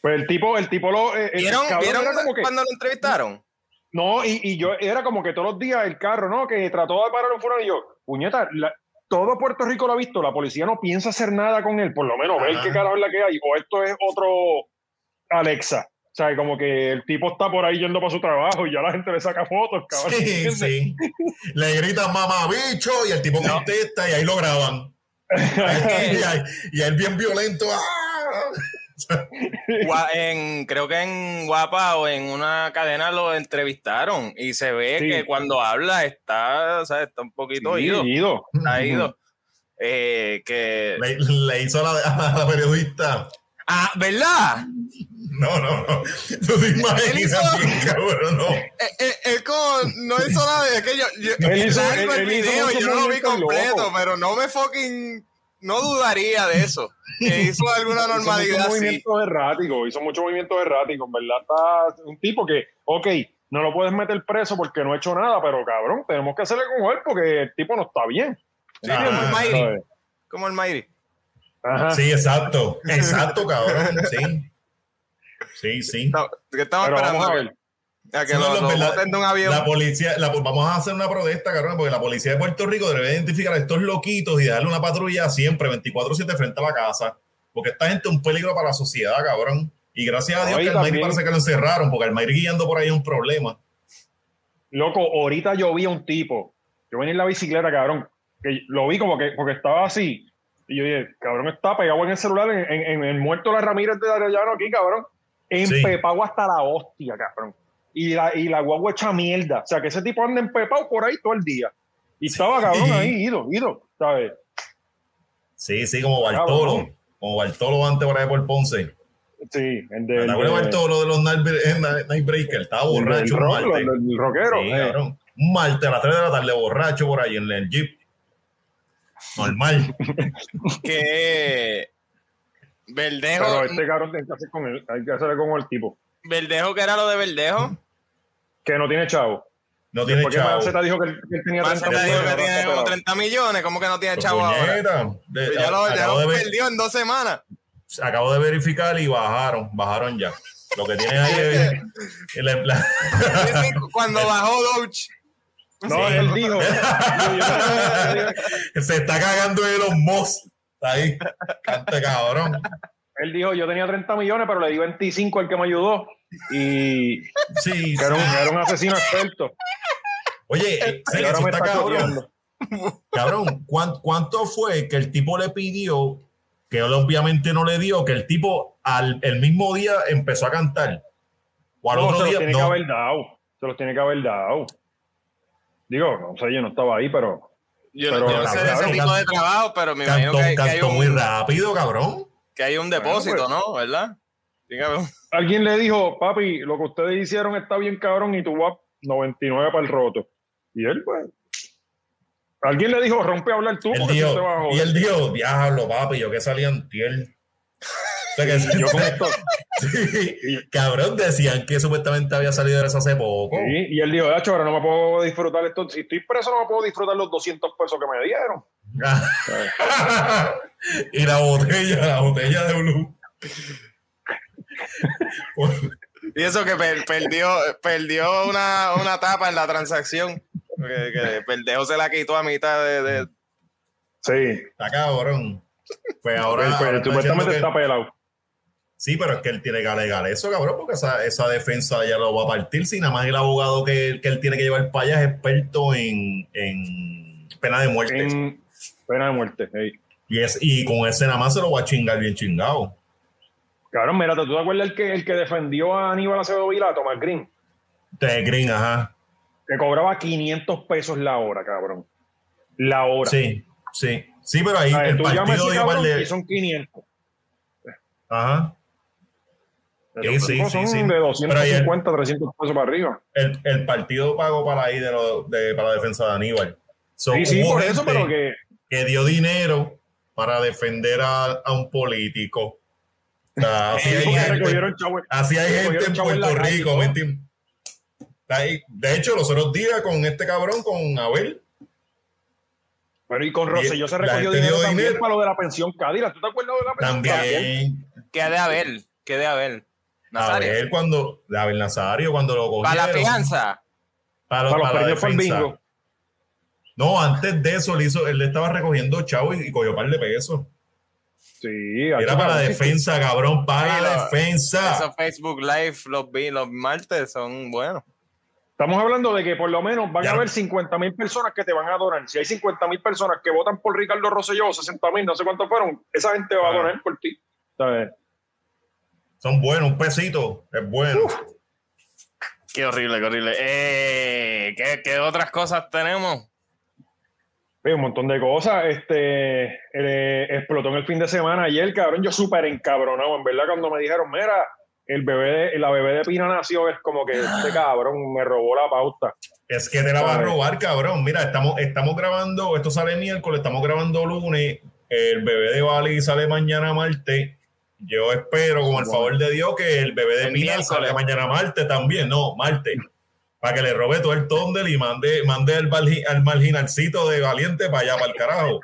Pues el tipo, el tipo lo. eh, el ¿vieron, cabrón ¿vieron era como que- cuando lo entrevistaron? No, y, y yo era como que todos los días el carro, ¿no? Que trató de parar un fulano y yo, puñeta, la- todo Puerto Rico lo ha visto, la policía no piensa hacer nada con él, por lo menos ver qué carajo es la que hay, o esto es otro Alexa. O sea, como que el tipo está por ahí yendo para su trabajo y ya la gente le saca fotos, cabrón. Sí, ¿entiendes? sí. Le gritan mamá bicho y el tipo contesta y ahí lo graban. y, ahí- y él bien violento. ¡ah! En, creo que en Guapa o en una cadena lo entrevistaron y se ve Sí. que cuando habla está, o sea, está un poquito Sí, ido. ido. Está ido. Eh, que, Le, le hizo la, a la periodista. Ah, ¿verdad? No, no, no. Tú te Él imaginas hizo- bien, cabrón, no. Eh, eh, Él como no hizo nada de que yo, yo Él hizo- él- el él hizo video, muchos yo no lo vi movimientos completo, locos. pero no me fucking no dudaría de eso. Que hizo alguna Hizo normalidad mucho así. movimiento errático, hizo mucho movimiento errático, en verdad está un tipo que, ok, no lo puedes meter preso porque no ha hecho nada, pero cabrón, tenemos que hacerle con él porque el tipo no está bien. Sí, Ah, como el Mayri. Como el Mayri. Ajá. Sí, exacto. Exacto, cabrón. Sí. Sí, sí. No, que estamos Pero esperando vamos a ver. que, a que Sí, no, lo, de un avión. La policía, la- vamos a hacer una protesta, cabrón, porque la policía de Puerto Rico debe identificar a estos loquitos y darle una patrulla siempre 24-7 frente a la casa, porque esta gente es un peligro para la sociedad, cabrón. Y gracias a Dios No, y que al Mayri también- parece que lo encerraron, porque al Mayri guiando por ahí es un problema. Loco, ahorita yo vi a un tipo, yo venía en la bicicleta, cabrón, que lo vi como que porque estaba así. Y yo dije, cabrón, está pegado en el celular, en, en- en el muerto de la Ramírez de Arellano aquí, cabrón. Empepado hasta la hostia, cabrón. Y la, y la guagua hecha mierda. O sea, que ese tipo anda empepado por ahí todo el día. Y estaba, cabrón, Sí. ahí, ido, ido, ¿sabes? Sí, sí, como Bartolo. Cabrón. Como Bartolo antes por ahí por Ponce. Sí, el ¿Te de, el acuerdas de Bartolo de los Night, eh, Night- Breaker? Estaba el borracho un rock, el rockero. Sí, eh. cabrón. Un martes a las 3 de la tarde borracho por ahí en el jeep. Normal. Que Verdejo, Pero este cabrón tiene que hacer con él, hay que hacerle con el tipo. Verdejo, que era lo de Verdejo? Que no tiene chavo. No tiene Porque chavo. Maceta dijo que él, que él tenía Más 30 te dijo que tiene como está 30 millones, ¿cómo que no tiene Pues, chavo ahora? de- Pues ya lo, ya lo perdió en dos semanas. acabo de verificar y bajaron, bajaron ya. Lo que tienen ahí es Cuando bajó Doge. No, él dijo. Se está cagando de los mos. Ahí, cante cabrón. él dijo, yo tenía 30 millones, pero le di 25 al que me ayudó. Y Sí, que era un, sí. era un asesino experto. Oye, eh, sí, ahora eso me está está cabrón. Cabrón, ¿cuán- ¿cuánto fue que el tipo le pidió, que él obviamente no le dio, que el tipo al el mismo día empezó a cantar? O al No, otro se los día, tiene no. que haber dado. Se los tiene que haber dado. Digo, no sé, yo no estaba ahí, pero Yo, Pero, yo no sé de ese tipo de trabajo, pero me imagino que que hay cantó muy un, rápido, cabrón. que hay un Bueno, depósito, pues. ¿no? ¿Verdad? Dígame. alguien le dijo, papi, lo que ustedes hicieron está bien cabrón y tú vas 99 para el roto. Y él, pues. Alguien le dijo, rompe a hablar tú porque tú te vas a joder. y él dijo, diablo, papi, yo que salía en Yo con esto. Sí, cabrón, decían que supuestamente había salido de eso hace poco. Sí, y él dijo, Hacho, ahora no me puedo disfrutar esto. Si estoy preso, no me puedo disfrutar los 200 pesos que me dieron. y la botella, la botella de Blue. Y eso que per- perdió, perdió una, una tapa en la transacción. Que, que se la quitó a mitad de. de- Sí, Está cabrón. Pues ahora. Él, pues, supuestamente está que- pelado. Sí, pero es que él tiene que alegar eso, cabrón, porque esa, esa defensa ya lo va a partir. Si nada más el abogado que, que él tiene que llevar para allá es experto en, en pena de muerte. En pena de muerte. sí. Y, es, y con ese nada más se lo va a chingar bien chingado. Cabrón, mira, ¿tú te acuerdas el que, el que defendió a Aníbal Acevedo Vila, Tomás Green? De Green, ajá. que cobraba 500 pesos la hora, cabrón. La hora. Sí, sí. Sí, pero ahí sea, el partido ese igual cabrón de. son 500. Ajá. Sí, sí, son sí, de Pero ahí el- 250, 300 pesos para arriba. El, el partido pagó para ahí de, lo- de- para la defensa de Aníbal. So, Sí, sí, por eso, pero que que dio dinero para defender a, a un político. O sea, así hay gente, así hay gente en Puerto calle Rico. Ahí- De hecho, los otros días con este cabrón, con Abel, Pero y con Rosselló se recogió dinero también dinero. para lo de la pensión Cádila. ¿Tú te acuerdas de la pensión también ¿Qué de haber? ¿Qué de haber? Nazario. Abel cuando, Abel Nazario, cuando lo cogieron. Para la fianza. Para, Para los para la premios bingo. No, antes de eso, le hizo, él le estaba recogiendo chavo y, y cogió un par de pesos. Sí, Era para la defensa, cabrón, para la lo- defensa. Esos Facebook Live los, los martes son buenos. Estamos hablando de que por lo menos van Ya. a haber 50 mil personas que te van a donar. Si hay 50 mil personas que votan por Ricardo Rosselló, 60 mil, no sé cuántos fueron, esa gente va a Ah. donar por ti. ¿Sabes? Son buenos, un pesito, es bueno. Qué horrible, qué horrible. Eh, ¿qué, qué otras cosas tenemos? Sí, un montón de cosas. Este eh, explotó en el fin de semana ayer, cabrón. Yo súper encabronado, en verdad, cuando me dijeron, mira, el bebé de- la bebé de Pina nació, es como que este cabrón me robó la pauta. Es que te la va a robar, cabrón. Mira, estamos, estamos grabando, esto sale miércoles, estamos grabando lunes, el bebé de Bali sale mañana martes. Yo espero, con el favor de Dios, que el bebé de El Pina miércoles. salga mañana martes también, no, martes. Para que le robe todo el tondel y mande, mande al, al marginalcito de Valiente para allá, para el carajo.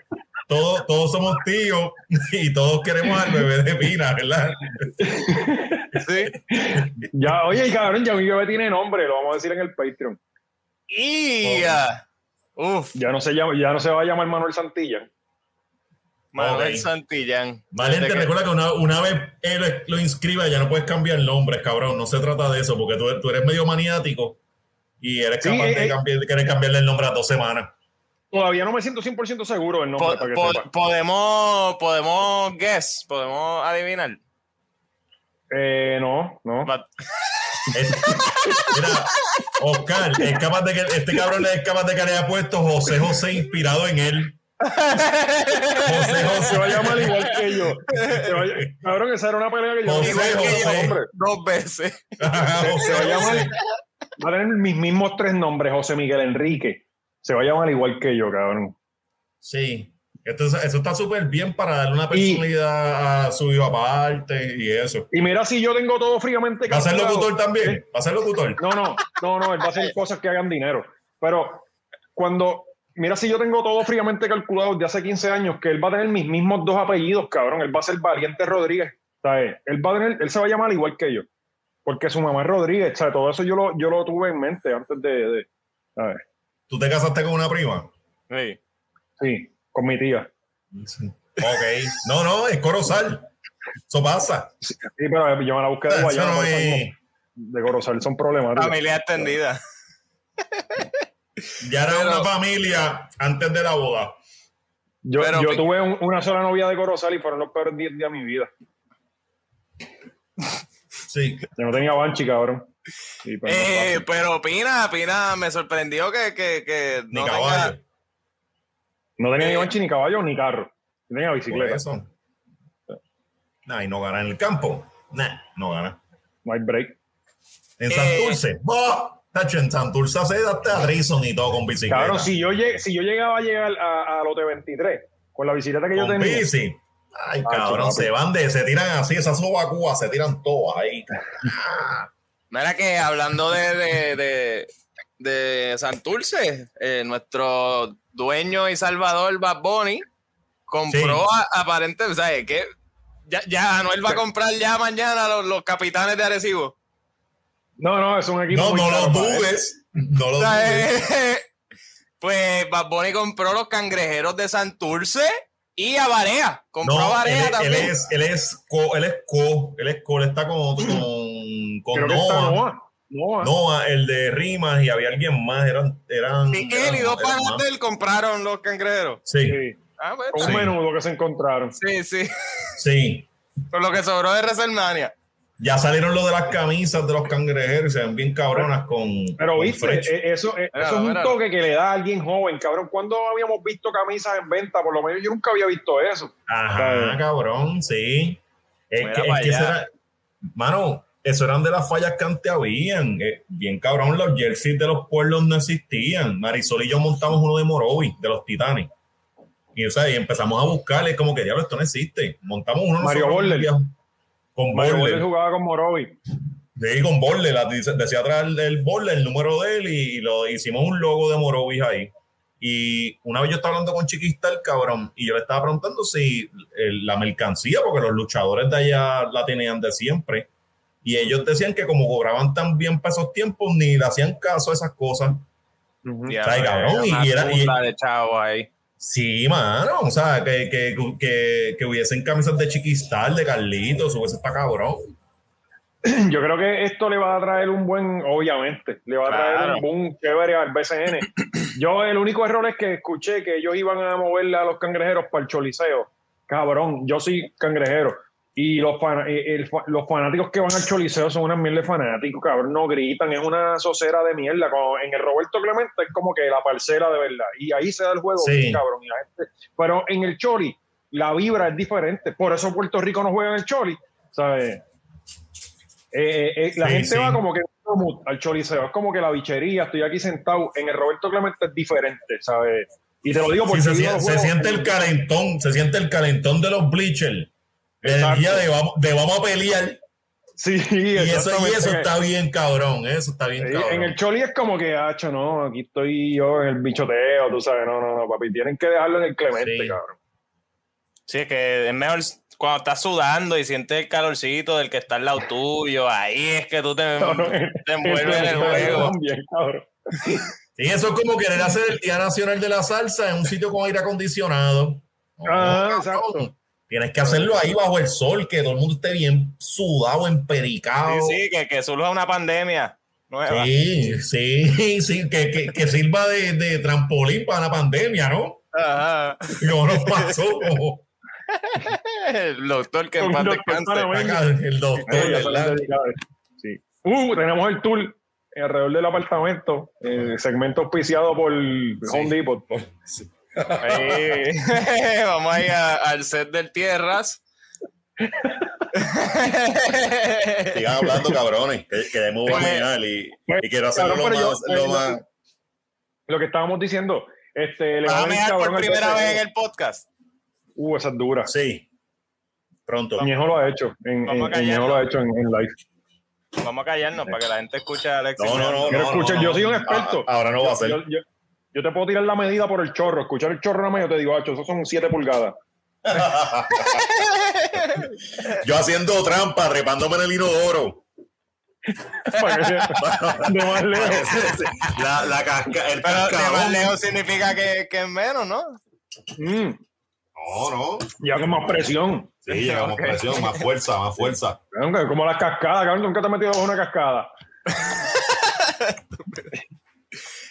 Todos, todos somos tíos y todos queremos al bebé de Pina, ¿verdad? Sí. Ya, oye, y cabrón, ya mi bebé tiene nombre, lo vamos a decir en el Patreon. Y. Uf, Ya no se llama, ya no se va a llamar Manuel Santilla. Manuel Ok. Santillán. Valiente, que- recuerda que una, una vez él lo inscriba, ya no puedes cambiar nombres, cabrón. No se trata de eso, porque tú, tú eres medio maniático y eres Sí, capaz eh, de eh. cambiar, querer cambiarle el nombre a dos semanas. Todavía no me siento 100% seguro del nombre, Po- para que po- sepa. podemos, podemos guess, podemos adivinar. Eh, no, no. Es- mira, Oscar, es capaz de que este cabrón es capaz de que le haya puesto José José inspirado en él. José Se va a llamar igual que yo. Cabrón, esa era una pelea que yo José, hombre. Dos veces. José Se va a llamar, José. va a tener mis mismos tres nombres, José Miguel Enrique. Se va a llamar igual que yo, cabrón. Sí. Entonces, eso está súper bien para darle una Y- personalidad a su hijo aparte y eso. Y mira si yo tengo todo fríamente ¿Va a ser locutor también? ¿Va a ser locutor? No, no, no, no, él va a hacer cosas que hagan dinero. Pero cuando, mira si yo tengo todo fríamente calculado desde hace 15 años, que él va a tener mis mismos dos apellidos, cabrón. Él va a ser Valiente Rodríguez. ¿sabes? Él va a tener, él se va a llamar igual que yo. Porque su mamá es Rodríguez. ¿sabes? Todo eso yo lo, yo lo tuve en mente antes de, de ¿sabes? ¿Tú te casaste con una prima? Sí. Sí, con mi tía. Ok. No, no, es Corozal. Eso pasa. Sí, pero yo me la busqué de Guayana. no es- De Corozal son problemáticos. Familia extendida. Ya era Pero- una familia antes de la boda. Yo, Pero- yo tuve un- una sola novia de Corozal y fueron los peores 10 días de mi vida. Sí. Yo no tenía banchi, cabrón. Y pues, no Eh, pero Pina, Pina me sorprendió que, que, que Ni no caballo. tenga. no tenía ni eh, banchi, ni caballo, ni carro. Tenía bicicleta. eso. Nah, y no gana en el campo. Nah, no gana. No hay break. En Eh. Santurce. ¡Bah! Tacho, en Santurce hace hasta Drison y todo con bicicleta. Cabrón, si yo, lleg- si yo llegaba a llegar a, a los 23 con la bicicleta que yo con tenía, bici. Ay, cabrón, papi. se van de, se tiran así, esas sobacúas, se tiran todas ahí. Mira que hablando de, de, de, de Santurce, eh, nuestro dueño y salvador Bad Bunny compró a- aparente, o sea, que ya, ya Anuel va a comprar ya mañana los, los capitanes de Arecibo. No, no, es un equipo No, muy no caro lo él. dudes. No lo O sea, dudes. eh, pues Bad Bunny compró los cangrejeros de Santurce y a Barea. Compró a No, él, Barea es- él también. es, él es co, él es co, él es co, él está con, con, con Creo que está Noah. Noah. Noah. El de Rimas y había alguien más, eran, eran, Y él y dos panas de él compraron los cangrejeros. Sí, Sí, Ah, pues, Sí. un menudo que se encontraron. sí, sí. sí. Con lo que sobró de WrestleMania. Ya salieron lo de las camisas de los cangrejeros y se ven bien cabronas con. Pero con viste, eh, eso, eh, Mira, eso es un mira. toque que le da a alguien joven, cabrón. ¿Cuándo habíamos visto camisas en venta? Por lo menos yo nunca había visto eso. Ajá, cabrón, sí. Es Mira que, es que era- mano, eso eran de las fallas que antes habían. Eh, bien cabrón, los jerseys de los pueblos no existían. Marisol y yo montamos uno de Morovi, de los Titanes. Y, o sea, y empezamos a buscarle, como que diablo, esto no existe. Montamos uno Mario Borler. Con Borler. Jugaba con Morovi. Sí, con Borler, decía atrás el, Borler, el número de él, y lo hicimos un logo de Morovis ahí. Y una vez yo estaba hablando con Chiquista, el cabrón, y yo le estaba preguntando si el- la mercancía, porque los luchadores de allá la tenían de siempre, y ellos decían que como cobraban tan bien para esos tiempos, ni le hacían caso a esas cosas. Cabrón, una y era- y- tunda de chavos ahí. Sí, mano, o sea, que, que, que, que hubiesen camisas de Chiquistar, de Carlitos, hubiese está cabrón. Yo creo que esto le va a traer un buen, obviamente, le va a traer Claro. un boom chévere al BCN. Yo el único error es que escuché que ellos iban a moverle a los cangrejeros para el choliseo. Cabrón, yo soy cangrejero. Y los, fana- eh, el los fanáticos que van al choliseo son unas mil de fanáticos, cabrón, no gritan, es una socera de mierda. Como en el Roberto Clemente es como que la parcela de verdad. Y ahí se da el juego, Sí. cabrón. y la gente- pero en el choli, la vibra es diferente. Por eso Puerto Rico no juega en el choli, ¿sabes? Eh, eh, la Sí, gente sí. va como que al choliseo, es como que la bichería, estoy aquí sentado, en el Roberto Clemente es diferente, ¿sabes? Y te lo digo porque se, se siente el calentón, se siente el calentón de los bleachers. Energía de vamos, de vamos a pelear. Sí, Y eso, y eso está bien, cabrón. Eso está bien, Sí, cabrón. en el choli es como que, hacho, no, aquí estoy yo en el bichoteo, tú sabes, no, no, no, papi, tienen que dejarlo en el Clemente, Sí. cabrón. Sí, es que es mejor cuando estás sudando y sientes el calorcito del que está al lado tuyo. Ahí es que tú te, te envuelves en el juego. También, cabrón. Sí, eso es como querer hacer el Día Nacional de la Salsa en un sitio con aire acondicionado. No, Ah, cabrón. exacto. Tienes que hacerlo ahí bajo el sol, que todo el mundo esté bien sudado, empericado. Sí, sí, que, que surja una pandemia nueva. Sí, sí, sí, que, que, que sirva de, de trampolín para la pandemia, ¿no? Ajá. Y no nos pasó. El doctor que paz doctor el doctor. Sí. Uh, tenemos el tour alrededor del apartamento, eh, segmento auspiciado por Home Depot. Ahí. Vamos a ir a- al set del Tierras. Sigan hablando, cabrones, que queremos Pues, genial y, pues, y quiero hacerlo cabrón, lo más, yo- lo eh, más. Lo que estábamos diciendo, este, le ¿Vas va a mear por primera vez en el podcast? Uh, esa es dura. Sí, pronto. Ñejo lo ha hecho. En, Vamos en- lo ha hecho en, en live. Vamos a callarnos para que la gente escuche a Alex. No, no, no. Quiero no, escuchar, no, yo no. soy un experto. Ah, ahora no va a ser. yo- yo- yo te puedo tirar la medida por el chorro. Escuchar el chorro nada más, yo te digo, hacho, esos son 7 pulgadas. Yo haciendo trampa, repándome en el inodoro. De más lejos. La, la casca, el Pero de más lejos significa que, que es menos, ¿no? Mm, No, no. ya con más presión. Sí, llegamos Ok. presión, más fuerza, más fuerza. Como las cascadas, cabrón. Nunca te has metido bajo una cascada.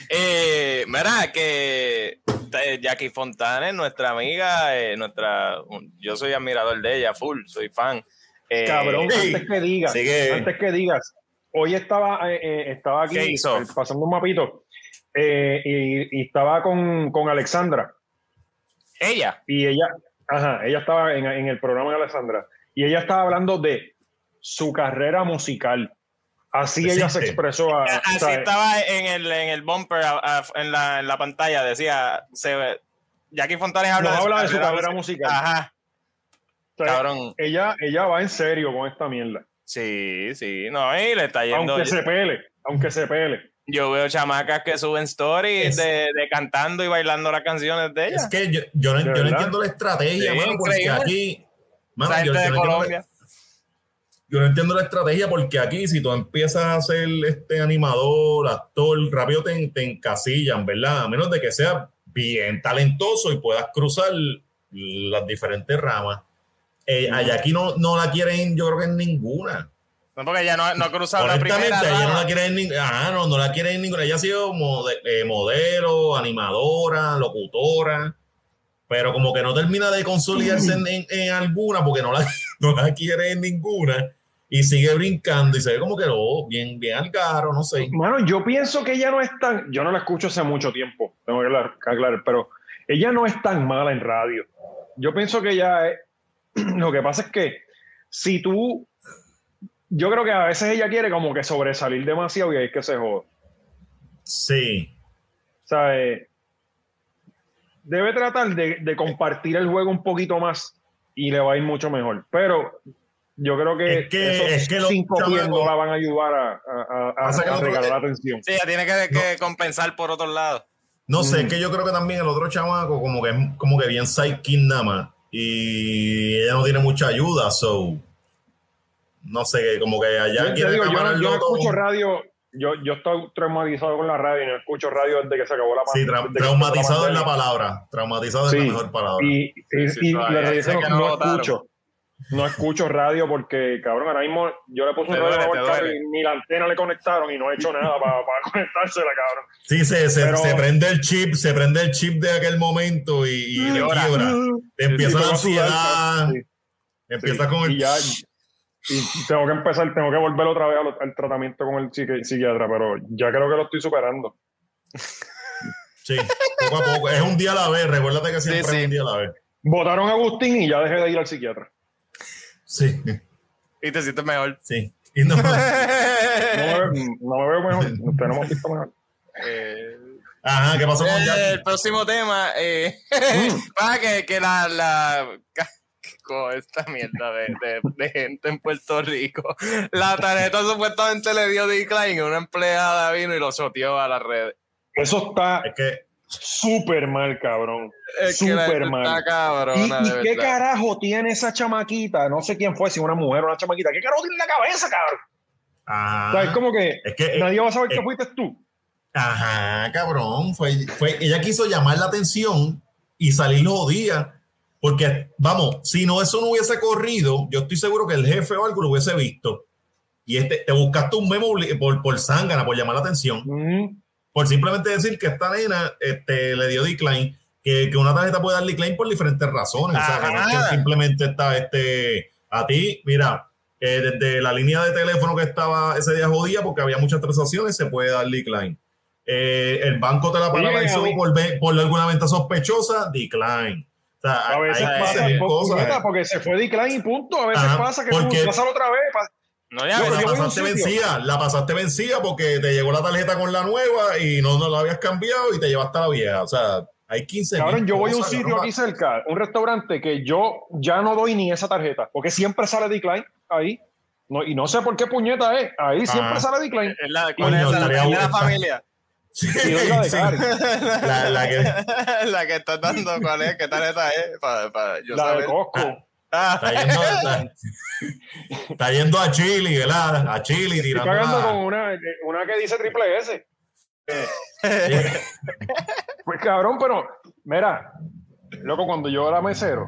Eh, mira, que eh, Jackie Fontana es nuestra amiga, eh, nuestra, un- yo soy admirador de ella, full, soy fan. Eh, Cabrón, sí. antes que digas, Sigue. antes que digas, hoy estaba, estaba aquí pasando un mapito eh, y, y estaba con, con Alexandra Ella, y ella, ajá, ella estaba en, en el programa de Alexandra y ella estaba hablando de su carrera musical. Así ella se expresó. A, así o estaba en el, en el bumper, a- a- en, la, en la pantalla, decía, se Jackie Fontana habla, Nos de, habla de su carrera musical. Ajá, o sea, cabrón. ella, ella va en serio con esta mierda. Sí, sí, no, y le está yendo. Aunque se pele, aunque se pele. Yo veo chamacas que suben stories Es- de, de cantando y bailando las canciones de ella. Es que yo, yo no, ¿De yo no entiendo la estrategia, Sí, mano, porque aquí. mano, yo de no Colombia. Yo no entiendo la estrategia porque aquí si tú empiezas a ser este animador, actor, rápido te, te encasillan, ¿verdad? A menos de que sea bien talentoso y puedas cruzar las diferentes ramas. Eh, allá aquí no, no la quieren, yo creo que en ninguna. No, porque ella no, no ha cruzado la primera. ella no la quieren en ninguna. Ah, no, no la quieren en ninguna. Ella ha sido mode- eh, modelo, animadora, locutora, pero como que no termina de consolidarse en, en- en alguna porque no la, no la quiere en ninguna. Y sigue brincando y se ve como que oh, bien, bien al caro, no sé. Bueno, yo pienso que ella no es tan, yo no la escucho hace mucho tiempo, tengo que aclarar, aclarar, pero ella no es tan mala en radio. Yo pienso que ella es, lo que pasa es que si tú, yo creo que a veces ella quiere como que sobresalir demasiado y ahí es que se joda. Sí. O sea, eh, debe tratar de, de compartir el juego un poquito más y le va a ir mucho mejor. Pero yo creo que, Es que- esos es que los chamacos- no la van a ayudar a, a, a- regalar la atención. Sí, ella tiene que, que compensar por otro lado. No sé, Mm. es que yo creo que también el otro chamaco como que es como que bien sidekick nada más y ella no tiene mucha ayuda, so no sé, como que allá Yo, digo, yo, no- yo escucho radio, yo, yo estoy traumatizado con la radio y no escucho radio desde que se acabó la Sí, pan- tra- desde que traumatizado es la pandemia. palabra, traumatizado es Sí. la mejor palabra. Y, y, sí, y es que no no, votaron. escucho. No escucho radio porque, cabrón, ahora mismo yo le puse un radio y ni la antena le conectaron y no he hecho nada para, para conectársela, cabrón. Sí, se, se, Pero- se prende el chip, se prende el chip de aquel momento y, y te Llora. quiebra. Te empieza Sí, la ansiedad, sí. empieza Sí, con el... y ya y tengo que empezar, tengo que volver otra vez al, al tratamiento con el psiqui- psiquiatra, pero ya creo que lo estoy superando. Sí, poco a poco. Es un día a la vez, recuérdate que siempre Sí, sí. es un día a la vez. Votaron a Agustín y ya dejé de ir al psiquiatra. Sí, Y te sientes mejor. sí. Y no, No me, no me veo mejor, usted no me ha visto mejor. Eh, ajá, ¿qué pasó con el Jackie? próximo tema, eh, para que, que la, la con esta mierda de, de- de gente en Puerto Rico. La tarjeta supuestamente le dio decline, una empleada vino y lo soteó a las redes. Eso está Es que súper mal, cabrón. Es que la Súper mal. está ¿Y, cabrona, y de qué carajo tiene esa chamaquita? No sé quién fue, si una mujer o una chamaquita. ¿Qué carajo tiene en la cabeza, cabrón? Ajá. O sea, es como que Es que, nadie va a saber eh, que fuiste tú. ajá, cabrón. Fue, fue, ella quiso llamar la atención y salir los días. Porque, vamos, si no eso no hubiese corrido, yo estoy seguro que el jefe o algo lo hubiese visto. Y este, te buscaste un memo por, por zángana, por llamar la atención. Mm. Por simplemente decir que esta nena este, le dio decline. Que, que una tarjeta puede dar decline por diferentes razones. O sea, que simplemente está este, a ti, mira, eh, desde la línea de teléfono que estaba ese día jodida porque había muchas transacciones, se puede dar decline. Eh, el banco te la paralizó mí- por, por alguna venta sospechosa, decline. O sea, A veces hay pasa, cosas. puñeta, porque se fue decline y punto. A veces Ajá, pasa que porque- tú pasar otra vez. No, ves, yo la pasaste vencida, la pasaste vencida porque te llegó la tarjeta con la nueva y no, no la habías cambiado y te llevaste la vieja. O sea, hay 15 mil Cabrón, yo voy a un sitio aquí cerca, un restaurante que yo ya no doy ni esa tarjeta, porque siempre sale decline ahí. No, y no sé por qué puñeta es. Ahí siempre Ajá. sale decline. es la, ¿cuál Coño, es esa? estaría La de la familia. Sí, sí. La, la que la que estás dando, ¿cuál es? ¿Qué tarjeta es? Para, para yo La de saber. Costco. Ah. está yendo, está, está yendo a Chile, ¿verdad? A Chile Estoy tirando pagando la- con una, una que dice triple S. Pues cabrón, pero mira, loco, cuando yo era mesero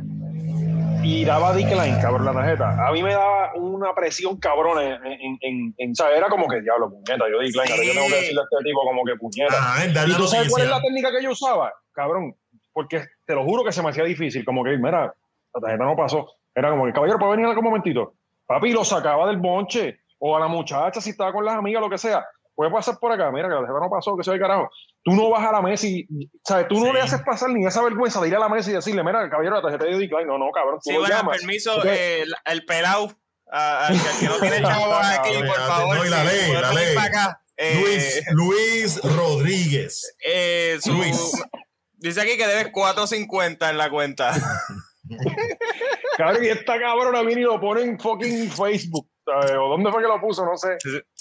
y daba decline, cabrón, la tarjeta, a mí me daba una presión cabrón en, en, en, en- ¿sabes? Era como que, diablo, puñeta, yo decline, ahora yo tengo que decirle a este tipo como que puñeta. Ajá, en dar ¿Y la tú sabes cuál es la técnica que yo usaba? Cabrón, porque te lo juro que se me hacía difícil, como que, mira, la tarjeta no pasó. Era como que, caballero, ¿puede venir algún momentito? Papi, lo sacaba del bonche, o a la muchacha, si estaba con las amigas, lo que sea. Puede pasar por acá, mira, que la tarjeta no pasó, que soy el carajo. Tú no vas a la mesa y, ¿sabes? Tú no Sí. le haces pasar ni esa vergüenza de ir a la mesa y decirle, mira, caballero, la tarjeta de decline. No, no, cabrón, tú Sí, lo bueno, llamas. permiso, eh, el, el pelao, a- al que, no tiene chavos aquí, por No, favor. y la ley, la ley. acá. Eh, Luis, Luis Rodríguez. eh, su- Luis. Dice aquí que debes 4.50 en la cuenta. Cabrón, y esta cabrona viene y lo pone en fucking Facebook. ¿sabes? ¿O dónde fue que lo puso? No sé.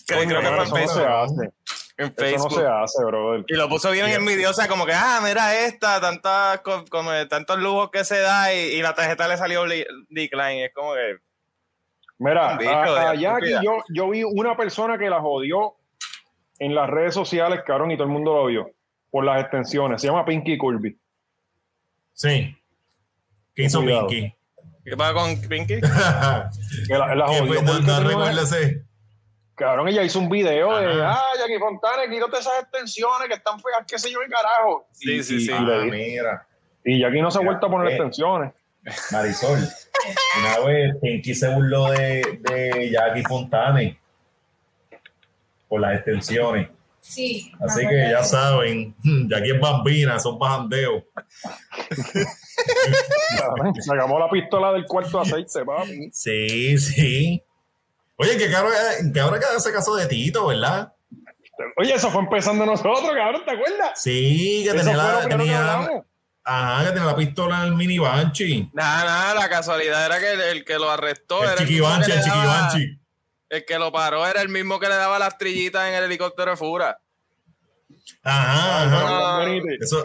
Creo, Coño, creo que fue en eso no se Facebook. hace. En Eso no Facebook. se hace, brother. Y lo puso bien Yeah. envidiosa, como que, ah, mira esta, tantas, co- como de tantos lujos que se da y, y la tarjeta le salió li- decline. Es como que, Mira, allá aquí yo, yo vi una persona que la jodió en las redes sociales, cabrón, y todo el mundo lo vio, por las extensiones. Se llama Pinky Kirby. Sí. ¿Qué hizo Cuidado. Pinky? ¿qué pasa con Pinky? Que la, la ¿Qué jodió? No, no tenía- recuerdo ese. Cabrón, ella hizo un video de, ah, Jackie Fontana, quítate esas extensiones que están feas, qué sé yo, y carajo. Sí, sí, sí. Y, Ah, mira. y Jackie no se ha vuelto a poner Eh. extensiones. Marisol. Una vez Pinky se burló de, de Jackie Fontane por las extensiones. Sí. Así que ya saben, Jackie es bambina, son bajandeos. Sacamos la pistola del cuarto aceite, papi. Sí, sí. Oye, que cabrón, que ahora queda ese caso de Tito, ¿verdad? Oye, eso fue empezando nosotros, cabrón, ¿te acuerdas? Sí, que tenía la, que tenía, ajá, que tenía la pistola en el mini Banshee. Nada, nada, la casualidad era que el, el que lo arrestó El era chiqui que Banshee, el chiqui daba- Banshee. El que lo paró era el mismo que le daba las trillitas en el helicóptero de Fura. Ajá, ajá. Ah, Benítez. Eso,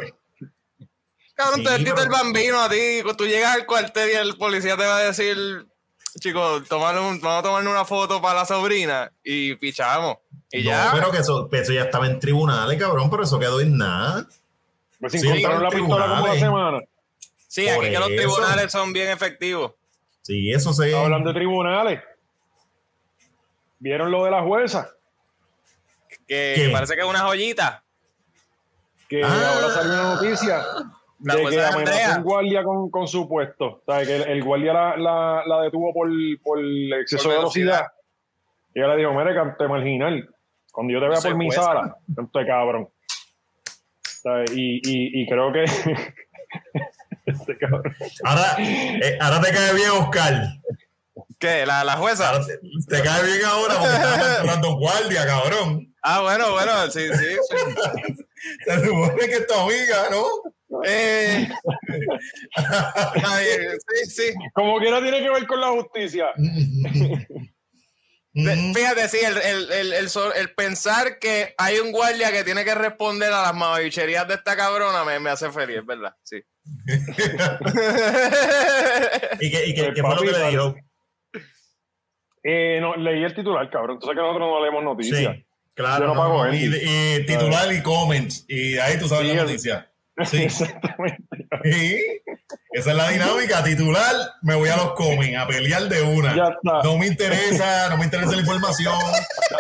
Cabrón, Sí, te pero- el bambino a ti. Cuando tú llegas al cuartel y el policía te va a decir, chicos, un- vamos a tomarle una foto para la sobrina y pichamos. Y no, ya. pero que eso, eso ya estaba en tribunales, cabrón, pero eso quedó en nada. Pues Sí, encontraron la pistola como tribunales. semana. sí, por aquí que los tribunales son bien efectivos. Sí, eso se. Estaba hablando de tribunales. ¿Vieron lo de la jueza? Que, ¿Qué? que parece que es una joyita. Que Ah. ahora salió una noticia La de que amenazó un guardia con, con su puesto. O sea, que el, el guardia la, la, la detuvo por, por exceso Por de velocidad. velocidad. Y ella le dijo, mire, cante marginal. Cuando yo te vea No por mi cuesta. sala, cante cabrón. O sea, y, y, y creo que... este cabrón. Ahora, eh, ahora te cae bien, Oscar. ¿Qué? ¿La, la jueza? Te, te cae bien ahora porque estás manejando guardia, cabrón. Ah, bueno, bueno, sí, sí. sí. Se supone que es tu amiga, ¿no? Eh, ay, sí, sí. Como quiera tiene que ver con la justicia. De-. Fíjate, sí, el, el, el, el pensar que hay un guardia que tiene que responder a las mamabicherías de esta cabrona me, me hace feliz, ¿verdad? Sí. ¿Y qué, y qué- qué fue lo papi, que le papi. dijo? Eh, no, leí el titular, cabrón. Entonces que nosotros no leemos noticias. Sí, claro. Yo no pago y, titular y comments. Y ahí tú sabes Sí, la el- noticia. Sí. Exactamente. Sí. Esa es la dinámica. Titular, me voy a los comments a pelear de una. Ya está. No me interesa, no me interesa la información.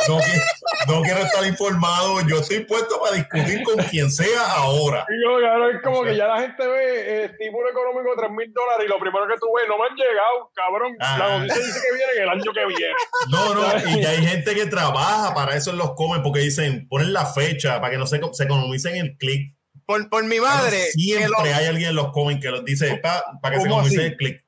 No, qui- no quiero estar informado. Yo estoy puesto para discutir con quien sea ahora. Y yo, cabrón, es como que ya la gente ve eh, estímulo económico de 3 mil dólares y lo primero que tú ves, no me han llegado, cabrón. Ah. La noticia dice que viene en el año que viene. No, no, y que hay gente que trabaja para eso en los comments porque dicen, ponen la fecha para que no se, se economicen el clic. Por, por mi madre, Siempre lo- hay alguien en los comments que los dice para que se ¿Cómo economicen así? el clic.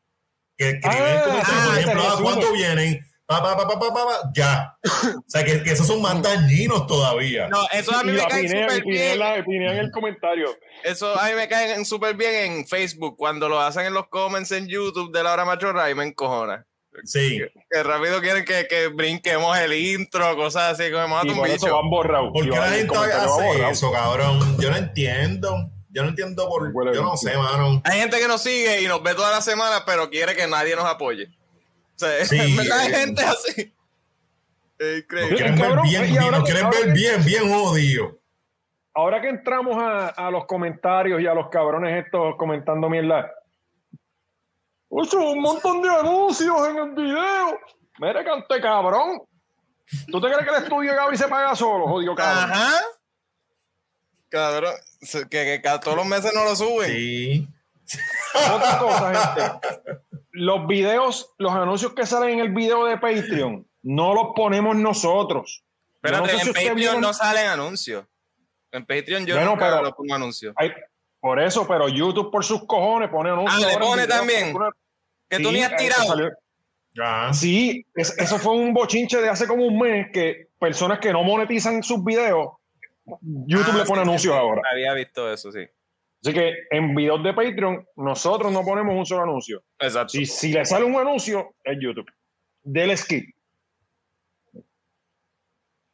Que escriben Ah, ah, por ejemplo, ah. ¿cuándo vienen? Pa, pa, pa, pa, pa, pa, pa, ya. O sea, que, que esos son más dañinos todavía. no, eso a mí me cae súper bien. la- pinean en el comentario. Eso a mí me cae súper bien en Facebook cuando lo hacen en los comments en YouTube de la hora machorra y me encojona. Sí. Que rápido quieren que, que brinquemos el intro, cosas así, como Y un por eso bicho. van borrados. ¿Por qué la gente hace borrado. eso, cabrón? Yo no entiendo. Yo no entiendo por. Huele Yo no sé, mano. Hay gente que nos sigue y nos ve toda la semana, pero quiere que nadie nos apoye. O sea, Sí. en verdad hay gente así. Es Nos increíble. quieren ver Cabrón, bien, y bien, ahora nos quieren ver bien, bien jodidos. Ahora que entramos a, a los comentarios y a los cabrones estos comentando mierda. Ocho, un montón de anuncios en el video. Mira, cante cabrón. ¿Tú te crees que el estudio de Gaby se paga solo, jodido cabrón? Ajá. Cabrón, que, que cada- todos los meses no lo suben. Sí. Otra cosa, gente. Los videos, los anuncios que salen en el video de Patreon, no los ponemos nosotros. Espérate, no sé en si Patreon vieron- no salen anuncios. En Patreon yo Bueno, nunca pero- lo pongo anuncios. Por eso, pero YouTube por sus cojones pone anuncios. Ah, le pone también. Que tú Sí, ni has tirado. salió- Ah, Sí, es- eso fue un bochinche de hace como un mes que personas que no monetizan sus videos, YouTube Ah, le pone sí, anuncios sí, ahora. Había visto eso, sí. Así que en videos de Patreon, nosotros no ponemos un solo anuncio. Exacto. Si, si le sale un anuncio, es YouTube. Del skip.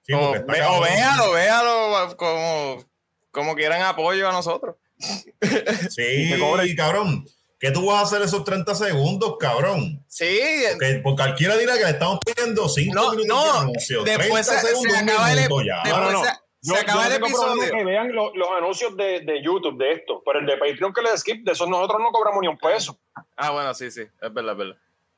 sí, o, ve- o véalo, véalo como, como quieran apoyo a nosotros. Sí, cabrón. ¿Qué tú vas a hacer esos 30 segundos, cabrón? Sí, Porque, porque cualquiera dirá que le estamos pidiendo 5 No, minutos no, de anuncio. después 30 se- se segundos, un acaba el- minuto ya. después No, no, no. se- Yo, se acaba yo el episodio. que vean lo- los anuncios de, de YouTube de esto, pero el de Patreon que le skip, de esos nosotros no cobramos ni un peso. Ah, bueno, sí, sí, es verdad, es verdad.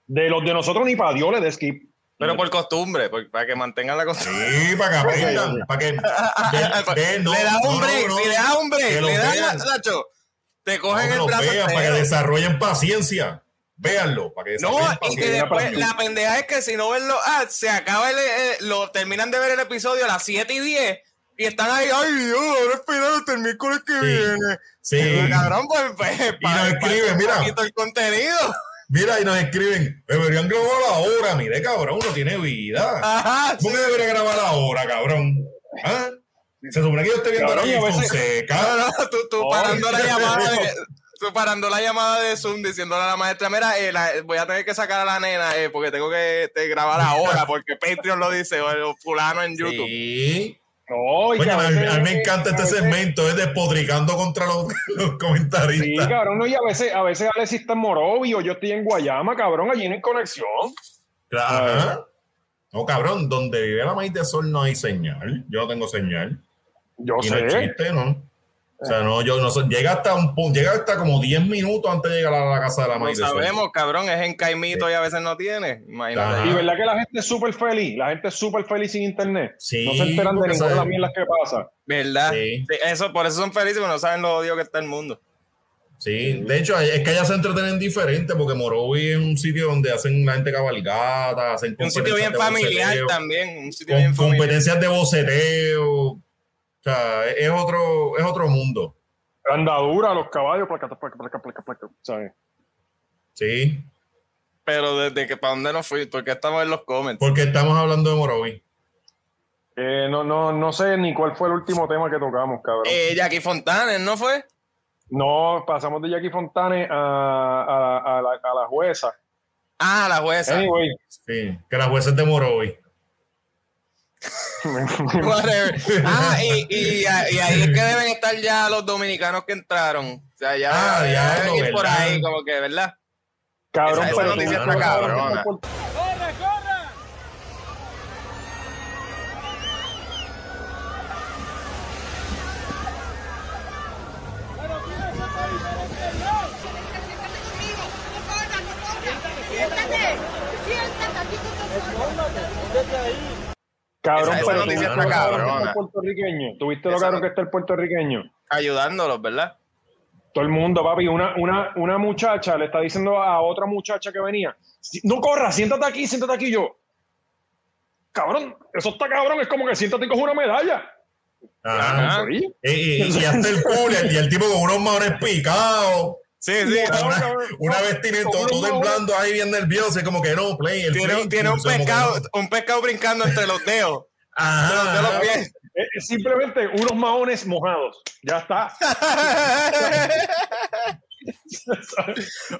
De los de nosotros ni para Dios le de skip. Pero por costumbre, por- para que mantengan la costumbre. Sí, para que aprendan. Para que. no, le da un no, break, no, no. si le da un break, Que lo le da. Nacho, te cogen el brazo vean, para que desarrollen paciencia. Véanlo, para que No, y que después la pendeja es que si no ven los ads, se acaba el, eh, lo terminan de ver el episodio a las 7 y 10 y están ahí, ay Dios, ahora esperar hasta el miércoles que Sí. viene. Sí. Pero, cabrón, pues, pues nos escriben, mira. el contenido. Mira, y nos escriben, deberían grabar ahora. Mire, cabrón, no tiene vida. Ajá. ¿Cómo que debería grabar ahora, cabrón? ¿Ah? Se supone que yo esté viendo Cabrón, la y a veces- Fonseca. No, no, tú, tú Oh, parando la sí. llamada de, tú parando la llamada de Zoom diciéndole a la maestra, mira, eh, la- voy a tener que sacar a la nena eh, porque tengo que este, grabar ahora porque Patreon lo dice o el fulano en YouTube. Sí. No, Oye, a, veces- a mí me encanta este veces- segmento, es despotricando contra los, los Sí, comentaristas. cabrón, no, y a veces, a veces Alexis está en Morovi o yo estoy en Guayama, cabrón, allí no hay conexión. Ajá. No, cabrón, donde vive la maíz de sol no hay señal. Yo no tengo señal. Yo y no sé. O sea, no, yo no sé. Llega hasta un punto, llega hasta como 10 minutos antes de llegar a la casa de la de sol. sabemos, cabrón, es en Caimito y a veces no tiene. Imagínate. Ajá. Y verdad que la gente es súper feliz, la gente es súper feliz sin internet. Sí, no se enteran de ninguna de las mierdas que pasa. ¿Verdad? Sí. Sí, Eso, por eso son felices, porque no saben lo odio que está el mundo. Sí, de hecho, es que allá se entretienen diferente porque Morovi es un sitio donde hacen la gente cabalgata, hacen Un sitio bien familiar boceteo, también. Un sitio con- bien familiar. competencias de boceteo. O sea, es otro, es otro mundo. Andadura, los caballos, placa, placa, placa, placa, placa, ¿sabes? Sí, Pero desde que para dónde nos fui, porque estamos en los comments. porque estamos hablando de Morovi. Eh, no, no, no sé ni cuál fue el último tema que tocamos, cabrón. Eh, Jackie Fontanes, ¿no fue? No, pasamos de Jackie Fontane a, a, a la, a la jueza. Ah, la jueza. Anyway, Sí, que la jueza es de Morovi. Whatever. Ah, y, y, y ahí es que deben estar ya los dominicanos que entraron. O sea, ya, Ah, ya ir por ahí, como que, ¿verdad? cabrón, Esa- esa pero noticia tú- está cabrona. Siéntate, siéntate aquí con nosotros. Cabrón, Esa- esa pero noticia tuviste cabrón que el puertorriqueño. Tuviste lo Esa cabrón que está el puertorriqueño. Ayudándolos, ¿verdad? Todo el mundo, papi. Una, una, una muchacha le está diciendo a otra muchacha que venía: "Si- No corras, siéntate aquí, siéntate aquí. Yo, cabrón, eso está cabrón. Es como que siéntate y coge una medalla. Ajá. Ajá. Sí. Y, y- y hasta el cooler y el tipo con unos maones picados. Sí, sí. Una, una vestimenta Con todo, temblando ahí bien nervioso. y como que no, play. El Tiene, play, tiene un pescado, no. un pescado brincando entre los dedos. Ajá, los pies. Eh, eh, simplemente unos maones mojados. Ya está.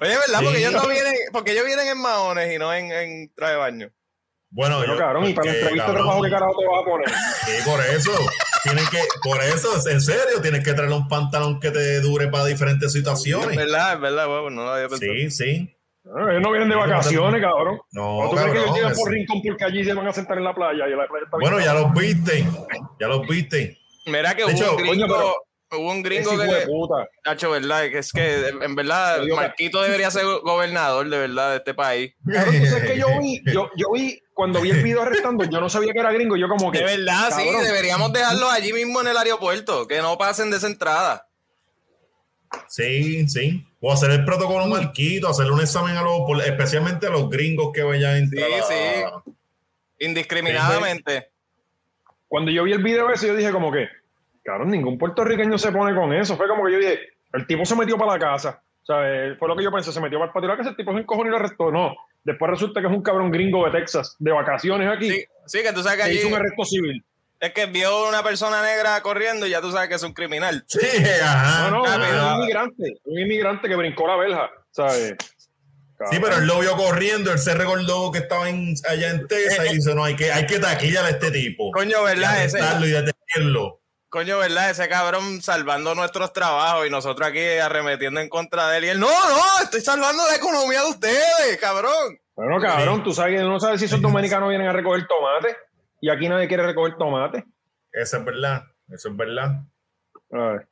Oye, ¿verdad? Porque Sí. ellos no vienen, porque ellos vienen en maones y no en, en traje de baño. Bueno, Pero yo- cabrón, y para la entrevista de trabajo, ¿qué carajo te vas a poner? Sí, por eso. Tienen que, por eso, en serio, tienes que traer un pantalón que te dure para diferentes Es situaciones. verdad, es verdad, huevo, no lo había pensado. Sí, sí. Ah, Ellos no vienen de vacaciones, cabrón. No, ¿O tú crees que ellos cabrón, llegan por rincón porque allí se van a sentar en la playa y la playa está bien Bueno, ya los viste. Ya los viste. Mira que De hubo hecho, un gringo, coño, hubo un gringo que de puta. Nacho, ¿verdad? Es que en verdad Marquito debería ser gobernador de verdad de este país. Cabrón, tú sabes que yo vi, yo, yo vi, cuando vi el video arrestando, yo no sabía que era gringo, yo como que... De verdad, sí, deberíamos dejarlos allí mismo en el aeropuerto, que no pasen de esa entrada. Sí, sí. O hacer el protocolo marquito, hacerle un examen a los, especialmente a los gringos que vayan a entrar. Sí, sí. Indiscriminadamente. Cuando yo vi el video ese, yo dije como que, cabrón, ningún puertorriqueño se pone con eso. Fue como que yo dije, el tipo se metió para la casa. O sea, eh, fue lo que yo pensé, se metió para el patio de la casa, el tipo se encojonó y lo arrestó. No, después resulta que es un cabrón gringo de Texas, de vacaciones aquí, Sí, sí, que tú sabes que allí hizo un arresto civil. es que vio una persona negra corriendo y ya tú sabes que es un criminal. Sí, ajá. No, no, Ah, es pero- un inmigrante, un inmigrante que brincó la verja, ¿sabes? Sí, pero él lo vio corriendo, él se recordó que estaba en- allá en Texas y dice, no, hay que, hay que taquillar a este tipo. Coño, ¿verdad? Y Ese, y detenerlo. Coño, ¿verdad? Ese cabrón salvando nuestros trabajos y nosotros aquí arremetiendo en contra de él. Y él, no, no, estoy salvando la economía de ustedes, cabrón. Bueno, cabrón, tú sabes que no sabes si esos dominicanos vienen a recoger tomate y aquí nadie quiere recoger tomate. Eso es verdad, eso es verdad. A ver.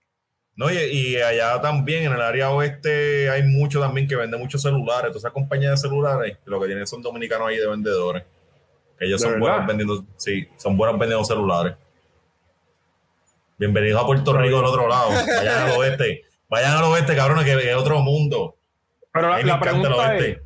No, y, y allá también, en el área oeste, hay mucho también que vende muchos celulares. Todas esas compañías de celulares, lo que tienen son dominicanos ahí de vendedores. Ellos ¿De son verdad? buenos vendiendo, sí, son buenos vendiendo celulares. Bienvenidos a Puerto Rico del otro lado. Vayan al oeste. Vayan al oeste, cabrones, que es otro mundo. Pero la, la pregunta es, oeste.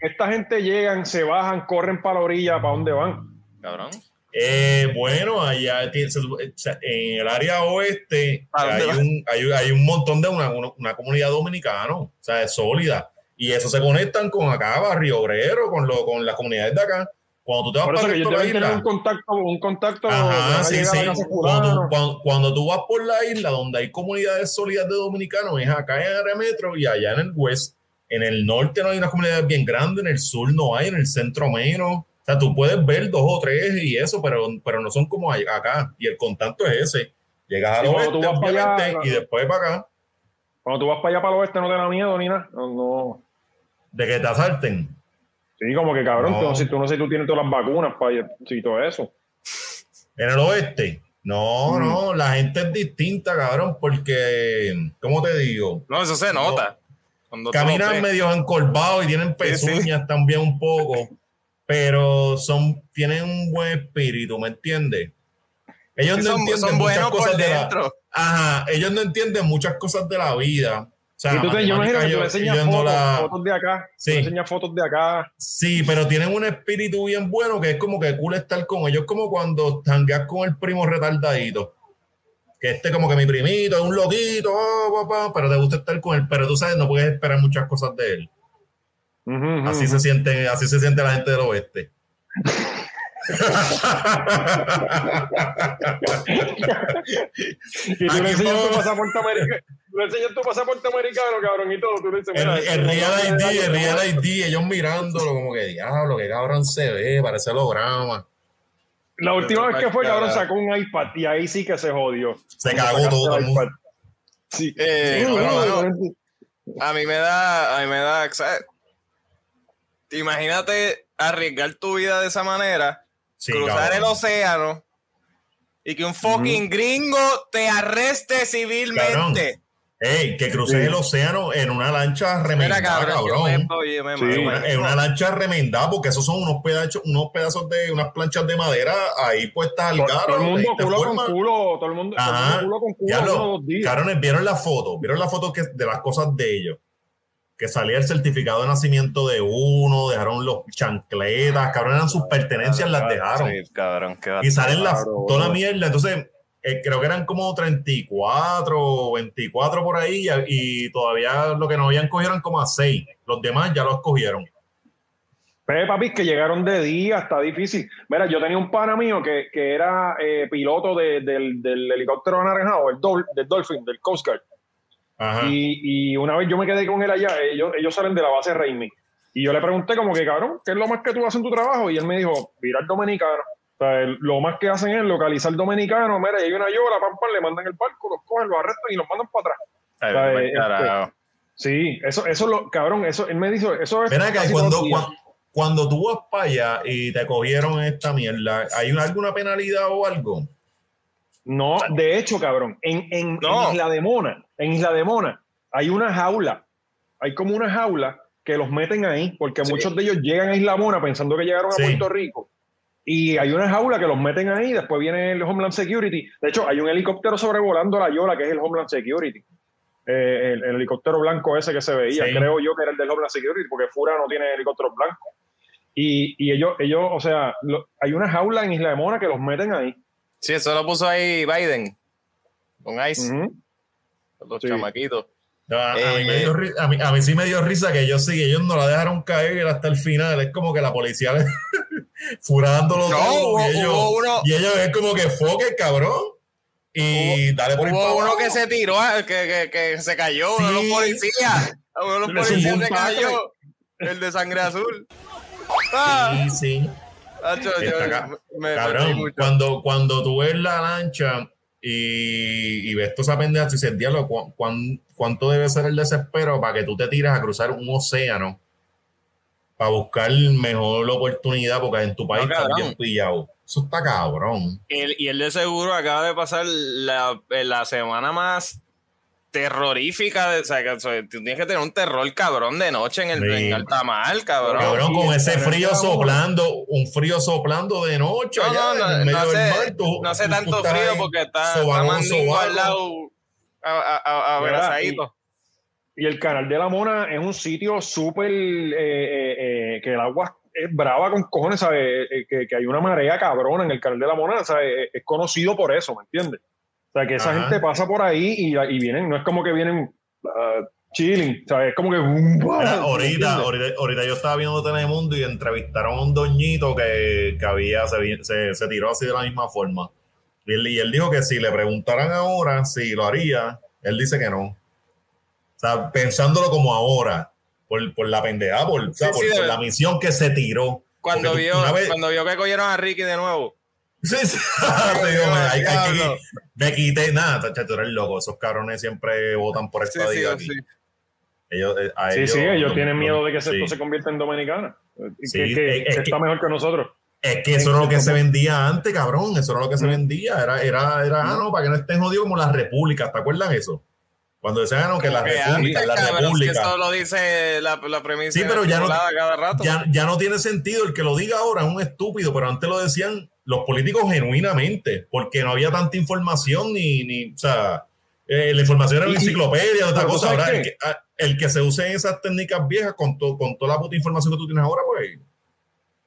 esta gente llegan, se bajan, corren para la orilla, ¿para dónde van? Cabrón. Eh, bueno, allá en el área oeste ¿A dónde hay un, hay, hay un montón de una, una, una comunidad dominicana, o sea, es sólida. Y eso se conectan con acá, Barrio Obrero, con, lo, con las comunidades de acá. Cuando tú te vas Por eso para que el la tener un isla, contacto, un contacto Ajá, sí, sí. Cuando, tú- cuando, cuando tú vas por la isla donde hay comunidades sólidas de dominicanos, es acá en área metro y allá en el west. En el norte no hay una comunidad bien grande, en el sur no hay, en el centro menos. O sea, tú puedes ver dos o tres y eso, pero, pero no son como acá. Y el contacto es ese. Llegas al oeste, tú vas para allá, y después para acá, Cuando tú vas para allá, para el oeste, no te da miedo ni nada. No, no. de que te asalten. Sí, como que cabrón, No. tú, no sé, tú no sé si tú tienes todas las vacunas para sí, todo eso. En el oeste, no, Mm. no, la gente es distinta, cabrón, porque, ¿cómo te digo? No, eso se nota. Cuando Caminan ves. medio encorvados y tienen Sí, pezuñas también un poco, pero son, tienen un buen espíritu, ¿me entiendes? Ellos Sí, no son, entienden son muchas cosas de la, ajá, ellos no entienden muchas cosas de la vida. Sea, yo imagino que tú le enseñas no fotos, la- fotos de acá, Sí. tú le enseñas fotos de acá. Sí, pero tienen un espíritu bien bueno que es como que cool estar con ellos, como cuando tangueas con el primo retardadito. Que este como que mi primito es un loquito, oh, papá, pero te gusta estar con él, pero tú sabes, no puedes esperar muchas cosas de él. Así se siente, así se siente la gente del oeste. Y tú le enseñas tu pasaporte americano, le enseñas tu pasaporte americano, cabrón, y todo. Tú le dices, el, mira, el este Real no ID, el Real ID, ellos mirándolo como que diablo, que cabrón se ve, parece holograma. La última vez que fue, cabrón, sacó un iPad y ahí sí que se jodió. Se cagó todo el el mundo. iPad. Sí. Eh, Sí, bueno, no, bueno, no, a mí me da, a mí me da, ¿sabes? Imagínate arriesgar tu vida de esa manera, Sí, cruzar el océano y que un fucking gringo te arreste civilmente. Ey, que cruces Sí. el océano en una lancha Mira, remendada, cabrón, yo cabrón. me, oye, me Sí. En una, me- en una lancha remendada, porque esos son unos pedazos, unos pedazos de unas planchas de madera ahí puestas al Todo, carro. todo el mundo culo forma- con culo, todo el mundo, todo el Ajá. mundo culo con culo, Ya uno o lo, dos días. cabrones, vieron la foto, vieron la foto que, de las cosas de ellos. Que salía el certificado de nacimiento de uno, dejaron los chancletas, cabrón, eran sus pertenencias, las dejaron. Sí, cabrón, qué Y salen las, toda la mierda. Entonces, eh, creo que eran como 34 o 24 por ahí y, y todavía lo que no habían cogido eran como a 6. Los demás ya los cogieron. Pero papi, que llegaron de día, está difícil. Mira, yo tenía un pana mío que, que era eh, piloto de- del, del helicóptero anaranjado, el Dol- del Dolphin, del Coast Guard. Ajá. Y, y una vez yo me quedé con él allá, ellos, ellos salen de la base Raimi. Y yo le pregunté como que, cabrón, ¿qué es lo más que tú haces en tu trabajo? Y él me dijo, virar dominicano. O sea, el- lo más que hacen es localizar dominicano. Mira, y hay una yola, pam, pam, le mandan el barco, los cogen, los arrestan y los mandan para atrás. Ay, este- carajo. Sí, eso, eso lo, cabrón, eso, él me dijo, eso es. Ven acá, cuando, todos los días. cuan- cuando tú vas para allá y te cogieron esta mierda, ¿hay una- alguna penalidad o algo? No, de hecho, cabrón, en, en, No. en Isla de Mona, en Isla de Mona, hay una jaula, hay como una jaula que los meten ahí, porque Sí. muchos de ellos llegan a Isla Mona pensando que llegaron Sí. a Puerto Rico. Y hay una jaula que los meten ahí, después viene el Homeland Security. De hecho, hay un helicóptero sobrevolando la Yola, que es el Homeland Security. Eh, el, el helicóptero blanco ese que se veía, Sí. creo yo que era el del Homeland Security, porque Fura no tiene helicópteros blancos. Y, y ellos, ellos, o sea, lo- hay una jaula en Isla de Mona que los meten ahí. Sí, eso lo puso ahí Biden. Con Ice, Ujú. los Sí. chamaquitos. No, a, a Eh, mí me dio ri- a, mí, a mí sí me dio risa que ellos sí, ellos no la dejaron caer hasta el final. Es como que la policía le furándolo No, todo. hubo- y, ellos, hubo uno- y ellos es como que foque, cabrón. Y dale por para Hubo uno que se tiró, ah, que, que, que se cayó, uno de los Sí. policías. Uno de los policías se cayó. El de sangre azul. Ah, Sí, sí. Yo- me- me reí Cabrón, cuando, cuando tú ves la lancha y, y ves toda esa pendeja, tú dices, diablo, ¿cu- cuán- ¿cuánto debe ser el desespero para que tú te tires a cruzar un océano para buscar mejor oportunidad porque en tu país No, cabrón. bien pillado? Eso está cabrón. El- y él de seguro acaba de pasar la, la semana más terrorífica. De, o sea, que, o sea, tú tienes que tener un terror cabrón de noche en el Sí. en Altamar, cabrón. Cabrón, con ese frío soplando, un frío soplando de noche No, allá no, no, en medio no del hace, mar. tú- no hace tú tanto frío porque está, está Mandingo sobado. al lado a- a- a- Mira, abrazadito. Y el canal de la Mona es un sitio súper eh, eh, eh, que el agua es brava con cojones, ¿sabes? Que, que hay una marea cabrona en el canal de la Mona, ¿sabes? Es conocido por eso, ¿me entiendes? O sea, que esa Ajá. gente pasa por ahí y, y vienen, no es como que vienen ah, chilling, ¿sabes? Es como que. Mira, ¿me ahorita, ahorita, ahorita yo estaba viendo Telemundo y entrevistaron a un doñito que, que había, se, se, se tiró así de la misma forma. Y él, y él dijo que si le preguntaran ahora si lo haría, él dice que no. Sea, pensándolo como ahora, por, por la pendejada, por, o sea, Sí, por, sí, por de- la misión que se tiró. Cuando Porque vio, vez- cuando vio que cogieron a Ricky de nuevo. Sí, sí. Sí, hombre, hay- hay que- Diablo. me quité, nada, tú eres loco. Esos cabrones siempre votan por esta sí, aquí. sí. Ellos, eh, a Sí, sí, ellos no- tienen no- miedo de que sí. esto se convierta en dominicana. Que, Sí, que- es- es que que- está mejor que nosotros. Es que eso era lo que se vendía antes, cabrón. Eso era lo que se vendía. Era, era, era, ah, no, para que no estén jodidos como las repúblicas. ¿Te acuerdas eso? Cuando decían, ah, no, que las Que repúblicas, antes, las cabrón, si repúblicas. Eso lo dice la, la premisa. Sí, pero ya no- cada rato. Ya, ya no tiene sentido. El que lo diga ahora es un estúpido, pero antes lo decían los políticos genuinamente, porque no había tanta información ni, ni o sea, eh, la información era una enciclopedia, otra pero ¿tú cosa. Ahora, el que, ah, el que se use esas técnicas viejas con, to- con toda la puta información que tú tienes ahora, pues,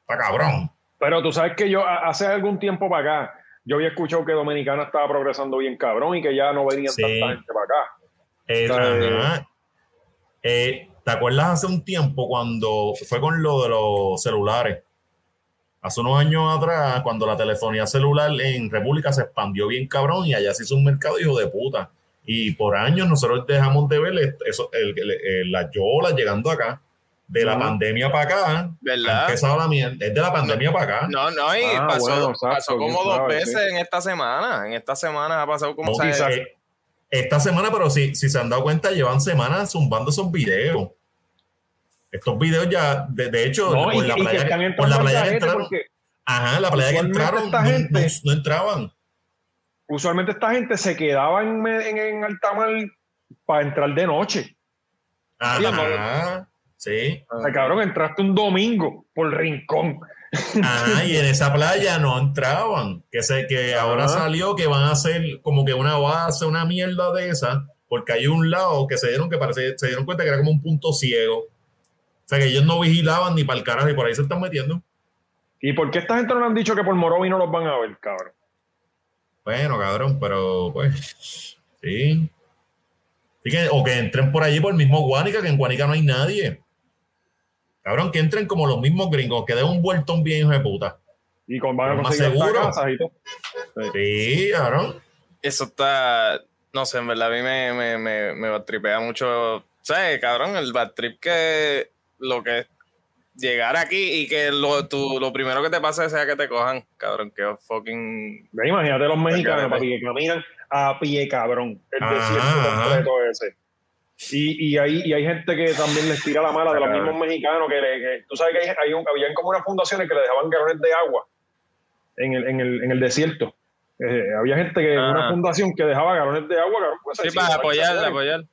está cabrón. Pero tú sabes que yo hace algún tiempo para acá, yo había escuchado que Dominicana estaba progresando bien cabrón y que ya no venían Sí. tanta gente para acá. Eh, ajá. ¿Te acuerdas hace un tiempo cuando fue con lo de los celulares? Hace unos años atrás, cuando la telefonía celular en República se expandió bien cabrón y allá se hizo un mercado hijo de puta. Y por años nosotros dejamos de ver eso, el, el- el- las yolas llegando acá. De la Ujú. pandemia para acá, ¿Verdad? empezado la mierda. Es de la pandemia para acá. No, no, y Ah, pasó, bueno, exacto, pasó como dos sabe, veces sí. en esta semana. En esta semana ha pasado como. No, quizás. Esta semana, pero si, si se han dado cuenta, llevan semanas zumbando esos videos. Estos videos ya, de, de hecho, No, por, la y que playa, están por la playa que entraron, porque ajá, la playa que entraron, no, gente- no- no entraban. usualmente esta gente se quedaba en, en, en Altamar para entrar de noche. Ajá, sí. O sea, cabrón, entraste un domingo por rincón. Ajá, y en esa playa no entraban. Que sé que ahora salió que van a hacer como que una base, una mierda de esa, porque hay un lado que se dieron que parece, se dieron cuenta que era como un punto ciego. O sea que ellos no vigilaban ni para el carajo y por ahí se están metiendo. ¿Y por qué esta gente no le han dicho que por Morovi no los van a ver, cabrón? Bueno, cabrón, pero pues sí. Que- o que entren por allí por el mismo Guánica, que en Guánica no hay nadie. Cabrón, que entren como los mismos gringos, que den un vueltón bien hijo de puta. Y con, van a más seguro. Sí, cabrón. Eso está. No sé, en verdad, a mí me, me, me, me tripea mucho. ¿Sabes, cabrón? El bad trip que lo que es llegar aquí y que lo, tú, lo primero que te pase sea que te cojan, cabrón, que fucking. Ve, imagínate los mexicanos papi, que caminan a pie, cabrón. El desierto completo ese. Y, y, hay, y hay gente que también les tira la mala de los mismos mexicanos. que, le- que- Tú sabes que hay, hay un- habían como unas fundaciones que le dejaban galones de agua en el, en el, en el desierto. Eh, había gente que, Ah. una fundación que dejaba galones de agua, cabrón. pues, Sí, así, para apoyar, apoyar.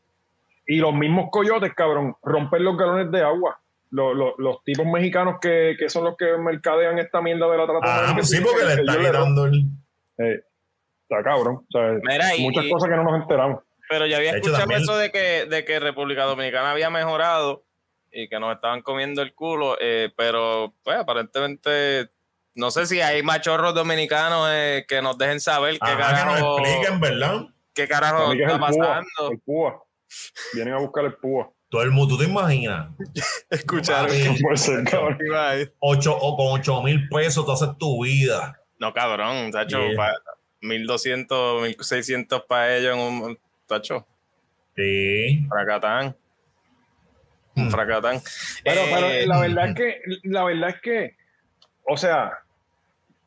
Y los mismos coyotes, cabrón, romper los galones de agua. Los, los, los tipos mexicanos que, que son los que mercadean esta mierda de la trata. Ah, sí, porque que- le le quitando el. Eh, está cabrón. O sea, Mira, y- muchas y- cosas que no nos enteramos. Pero ya había De escuchado eso de que, de que República Dominicana había mejorado y que nos estaban comiendo el culo, eh, pero pues aparentemente no sé si hay machorros dominicanos eh, que nos dejen saber qué Ajá, que nos carajo, expliquen, ¿verdad? qué carajo está el púa. pasando. El púa. Vienen a buscar el púa. Todo el mundo, ¿tú te imaginas? Escuchar. Papi, No puede ser, cabrón. ocho, o con 8 mil pesos tú haces tu vida. No, cabrón, tacho, Yeah. pa- 1200, 1600 para ellos en un tacho, Sí. fracatán. Un Hmm. fracatán. Pero, Eh, pero la verdad es que, la verdad es que, o sea,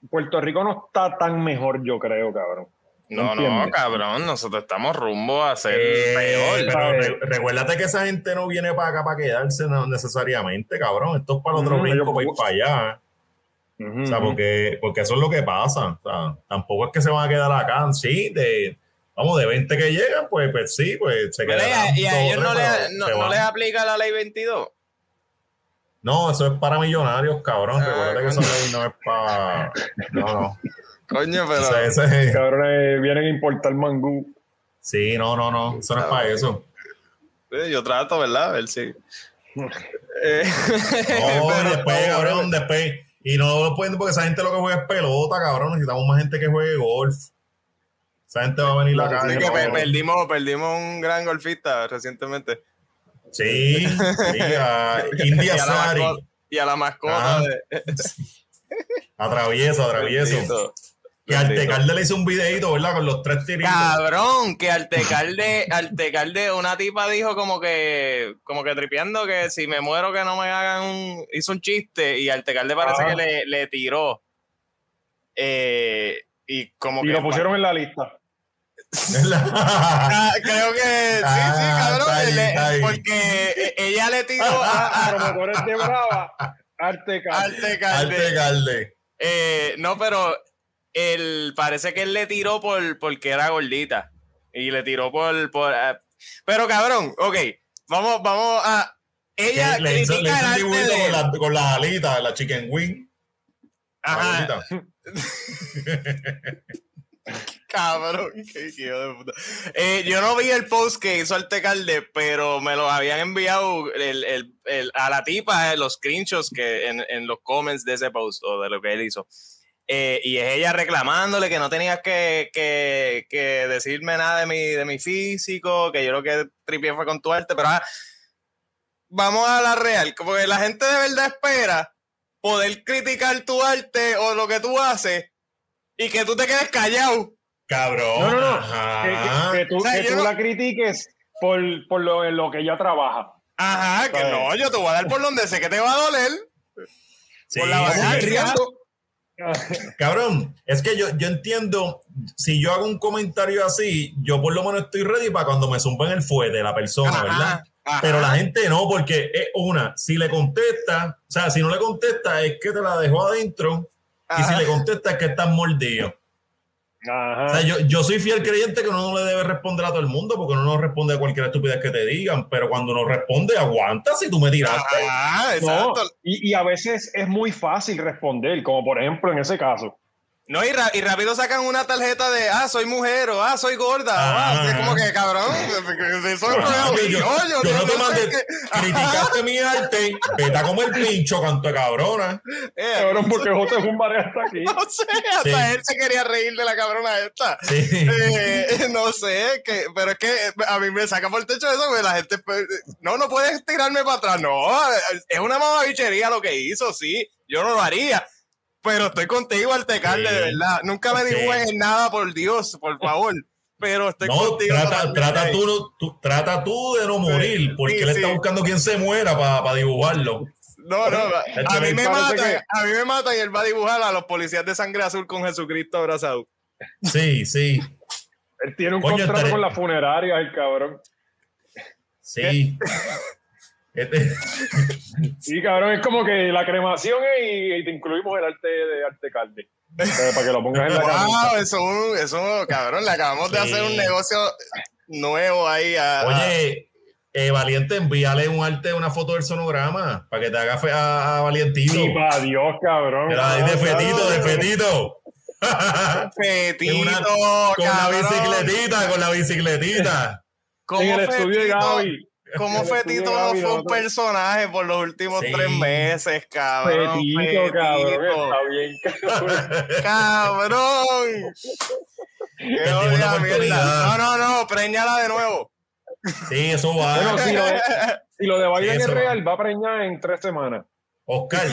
Puerto Rico no está tan mejor, yo creo, cabrón. no, no, cabrón, nosotros estamos rumbo a ser Eh, peor. pero recuérdate que esa gente no viene para acá para quedarse no, necesariamente, cabrón. Esto es para el otro Mm, brinco, para ir para allá. O sea, porque, porque eso es lo que pasa. O sea, tampoco es que se van a quedar acá, sí, de, vamos, de 20 que llegan, pues, pues sí, pues se Pero quedarán. y a, o ellos no, tres, le- pero no, les aplica la ley 22. No, eso es para millonarios, cabrón. Ah, Recuerda que esa ley no es para. No, no. Coño, pero. Ese- Cabrones vienen a importar mangú. Sí, no, no, no. Eso no es para eso. Yo trato, ¿verdad? A ver si. Eh, No, pero- después, cabrón, después. Y no lo pueden porque esa gente lo que juega es pelota, cabrón. Necesitamos más gente que juegue golf. Esa gente va a venir que pe- cabrón. perdimos, perdimos un gran golfista recientemente. Sí, sí, a Y India a la Sari. mascota, y a la mascota Ah, de. Atravieso, atravieso. Bendito. Y Artecalde le hizo un videito, ¿verdad? Con los tres tiritos. Cabrón, que Artecalde, Artecalde, una tipa dijo como que, como que tripeando que si me muero que no me hagan un, hizo un chiste y Artecalde parece Ah. que le, le tiró. Eh, y como Y que lo pusieron en la lista. Ah, creo que sí, sí, Ah, cabrón, ahí, le- porque e- ella le tiró a, Promotores de Brava, Arte Cal. Artecalde. Artecalde. Eh, no, pero él parece que él le tiró por porque era gordita. Y le tiró por. por ah, pero cabrón, ok. Vamos, vamos a. Ella Le hizo, le critica hizo arte de- con, la- con las alitas, la chicken wing. Ajá. cabrón. qué hijo de puta. Eh, yo no vi el post que hizo Artecalde, pero me lo habían enviado el- el- el- a la tipa, eh, los screenshots que en, en los comments de ese post o de lo que él hizo. Eh, y es ella reclamándole que no tenías que, que- que decirme nada de mi, de mi físico, que yo lo que tripié fue con tu arte, pero ah, vamos a la real, como que la gente de verdad espera poder criticar tu arte o lo que tú haces y que tú te quedes callado. Cabrón. No, no, no. Ajá. Que, que- que tú, O sea, que yo tú no- la critiques por, por lo, en lo que ella trabaja. Ajá, que no, yo te voy a dar por donde sé que te va a doler. Sí, por la vagancia. Cabrón, es que yo, yo entiendo, si yo hago un comentario así, yo por lo menos estoy ready para cuando me zumben el fuerte la persona, Ajá, ¿verdad? Ajá. Pero la gente no, porque es una, si le contesta, o sea, si no le contesta es que te la dejó adentro, y si le contesta es que estás mordido. Ajá. O sea, yo, yo soy fiel creyente que uno no le debe responder a todo el mundo, porque uno no responde a cualquier estupidez que te digan, pero cuando uno responde, aguanta si tú me tiraste. Ajá, No, exacto. y, y a veces es muy fácil responder, como por ejemplo en ese caso. No, y, ra- y rápido sacan una tarjeta de, ah, soy mujer, o ah, soy gorda, o, Ah. ah, es como que, cabrón, eso es Ah, yo, yo- yo no te mandé, criticaste mi arte, vete a comer pincho, canto de cabrona. Eh, Cabrón, porque José es un hasta aquí. no sé, hasta Sí. él se quería reír de la cabrona esta. Sí. Eh, no sé, que, pero es que a mí me saca por el techo eso, porque la gente, pues, no, no puedes tirarme para atrás, no, es una mamabichería lo que hizo, sí, yo no lo haría, pero estoy contigo, Artecalde, Sí. de verdad, nunca me Sí. dibujes en nada, por Dios, por favor, pero estoy No, contigo. trata, trata, tú, trata tú de no morir, porque sí, él sí. está buscando quien se muera para dibujarlo. No, no, a mí me mata, que- a mí me mata y él va a dibujar a los policías de sangre azul con Jesucristo abrazado. Sí, sí, Él tiene un Coño, contrato estaré- con la funeraria, el cabrón. sí. Este- Sí, cabrón, es como que la cremación es y, y te incluimos el arte de arte calde. Para que lo pongas en la. Wow, eso, eso, cabrón, le acabamos de hacer un negocio nuevo ahí a, Oye, eh, Valiente, envíale un arte, una foto del sonograma para que te haga fe a, a. Sí, para Dios, cabrón. La doy de fetito, de fetito. Fetito, una- con la bicicletita, con la bicicletita. En el estudio de Fetito, Gaby. El Fetito no fue un personaje por los últimos Sí. tres meses, cabrón. Fetito, cabrón. Fetito. Está bien, cabrón. Cabrón. Qué odia mierda. No, no, no, preñala de nuevo. Sí, eso va. Bueno, si lo de, si lo de Biden es real, va a preñar en tres semanas. Oscar,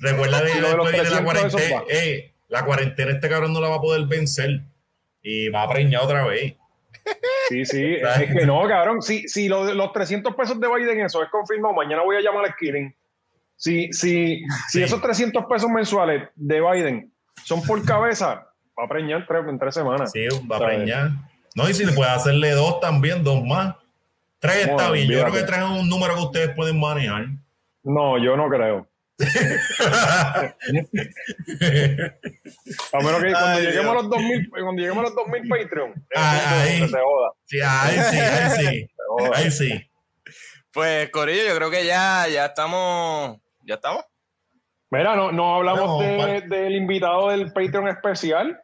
recuerda de de la 300 esos cuarentena. Eh, la cuarentena este cabrón no la va a poder vencer. Y va a preñar otra vez. Sí, sí. es que no, cabrón. Si, si lo los 300 pesos de Biden, eso es confirmado, mañana voy a llamar a Kirin. Si, si, si Sí. esos 300 pesos mensuales de Biden son por cabeza, va a preñar tres, en tres semanas. Sí, va a preñar. No, y si le puede hacerle dos también, dos más. Tres está bien. Yo creo que tres es un número que ustedes pueden manejar. No, yo no creo. A menos que cuando Ay, lleguemos a los 2000, cuando lleguemos a los 2000 Patreon, ahí. se joda. sí, ahí sí, ahí sí. Ahí sí. Pues, Corillo, yo creo que ya, ya estamos. ¿Ya estamos? Mira, no, no hablamos No, de- del invitado del Patreon especial.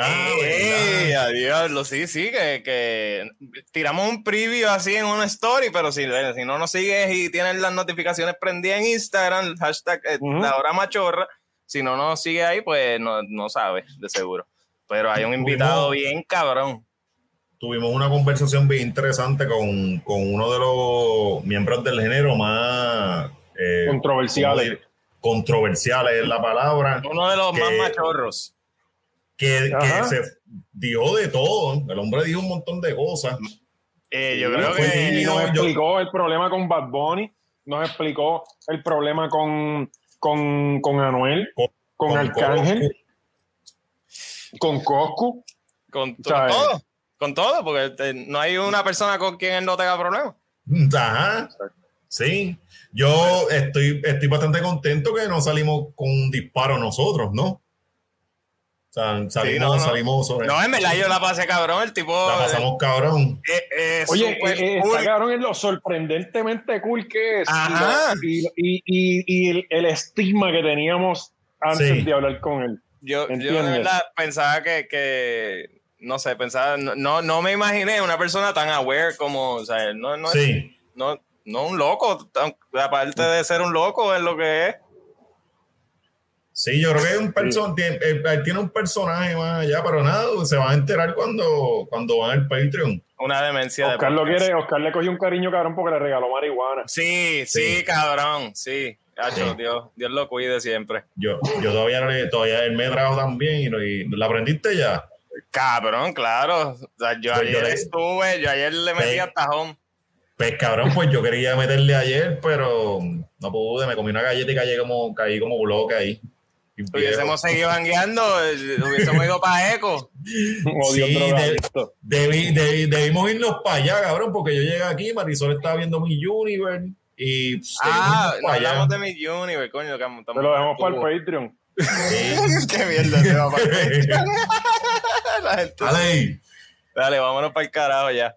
Ah, ¡Ey! verdad. a diablo, sí, sí, que, que tiramos un preview así en una story, pero si, si no nos sigues y tienes las notificaciones prendidas en Instagram, hashtag eh, Ujú. la hora machorra, si no nos sigue ahí, pues no, no sabes, de seguro. Pero hay un invitado Tuvimos- bien cabrón. Tuvimos una conversación bien interesante con, con uno de los miembros del género más eh, Controversiales. Controversiales es la palabra. Uno de los Que- más machorros. Que, se dijo de todo. El hombre dijo un montón de cosas. Eh, yo creo que... Nos yo- explicó el problema con Bad Bunny, nos explicó el problema con, con, con Anuel, Con- con, con Arcángel, Coscu. con Coscu. Con, con todo, con todo, porque eh, no hay una persona con quien él no tenga problemas. Ajá. Sí. Yo estoy, estoy bastante contento que no salimos con un disparo nosotros, ¿no? Salimos, no, no. salimos sobre. No, en verdad yo la pasé cabrón, el tipo... la pasamos cabrón. eh, eh, Oye, eh, cool. está cabrón en lo sorprendentemente cool que es y Ajá. y, y- y- y el, el estigma que teníamos antes Sí. de hablar con él. Yo, yo de ¿Entiendes? verdad pensaba que, que no sé, pensaba, no, no, me imaginé una persona tan aware como, o sea, no, no, es- Sí. no, no un loco, aparte de ser un loco, es lo que es. Sí, yo creo que es un person tiene, eh, él tiene un personaje más allá, pero nada, se van a enterar cuando, cuando van al Patreon. Una demencia de Oscar lo podcast. quiere, Oscar le cogió un cariño cabrón porque le regaló marihuana. Sí, sí, Sí. cabrón, sí. Hacho, Sí. Dios, Dios lo cuide siempre. Yo, yo todavía, no le- todavía él me trajo también y, lo- y la aprendiste ya. Cabrón, claro. O sea, yo Pues yo ayer le- estuve, yo ayer le metí Sí. hasta home. Pues cabrón, pues yo quería meterle ayer, pero no pude, me comí una galleta y caí como, caí como bloque ahí. Hubiésemos seguido jangueando, eh, hubiésemos ido para Eco. Sí. Debí- debí- debimos irnos para allá, cabrón, porque yo llegué aquí, Marisol estaba viendo mi Universe y Ah, no hablamos de mi Universe, coño. Que estamos- Te lo dejamos para el Patreon. Sí. Qué mierda se va para La gente- Dale. Dale, vámonos para el carajo ya.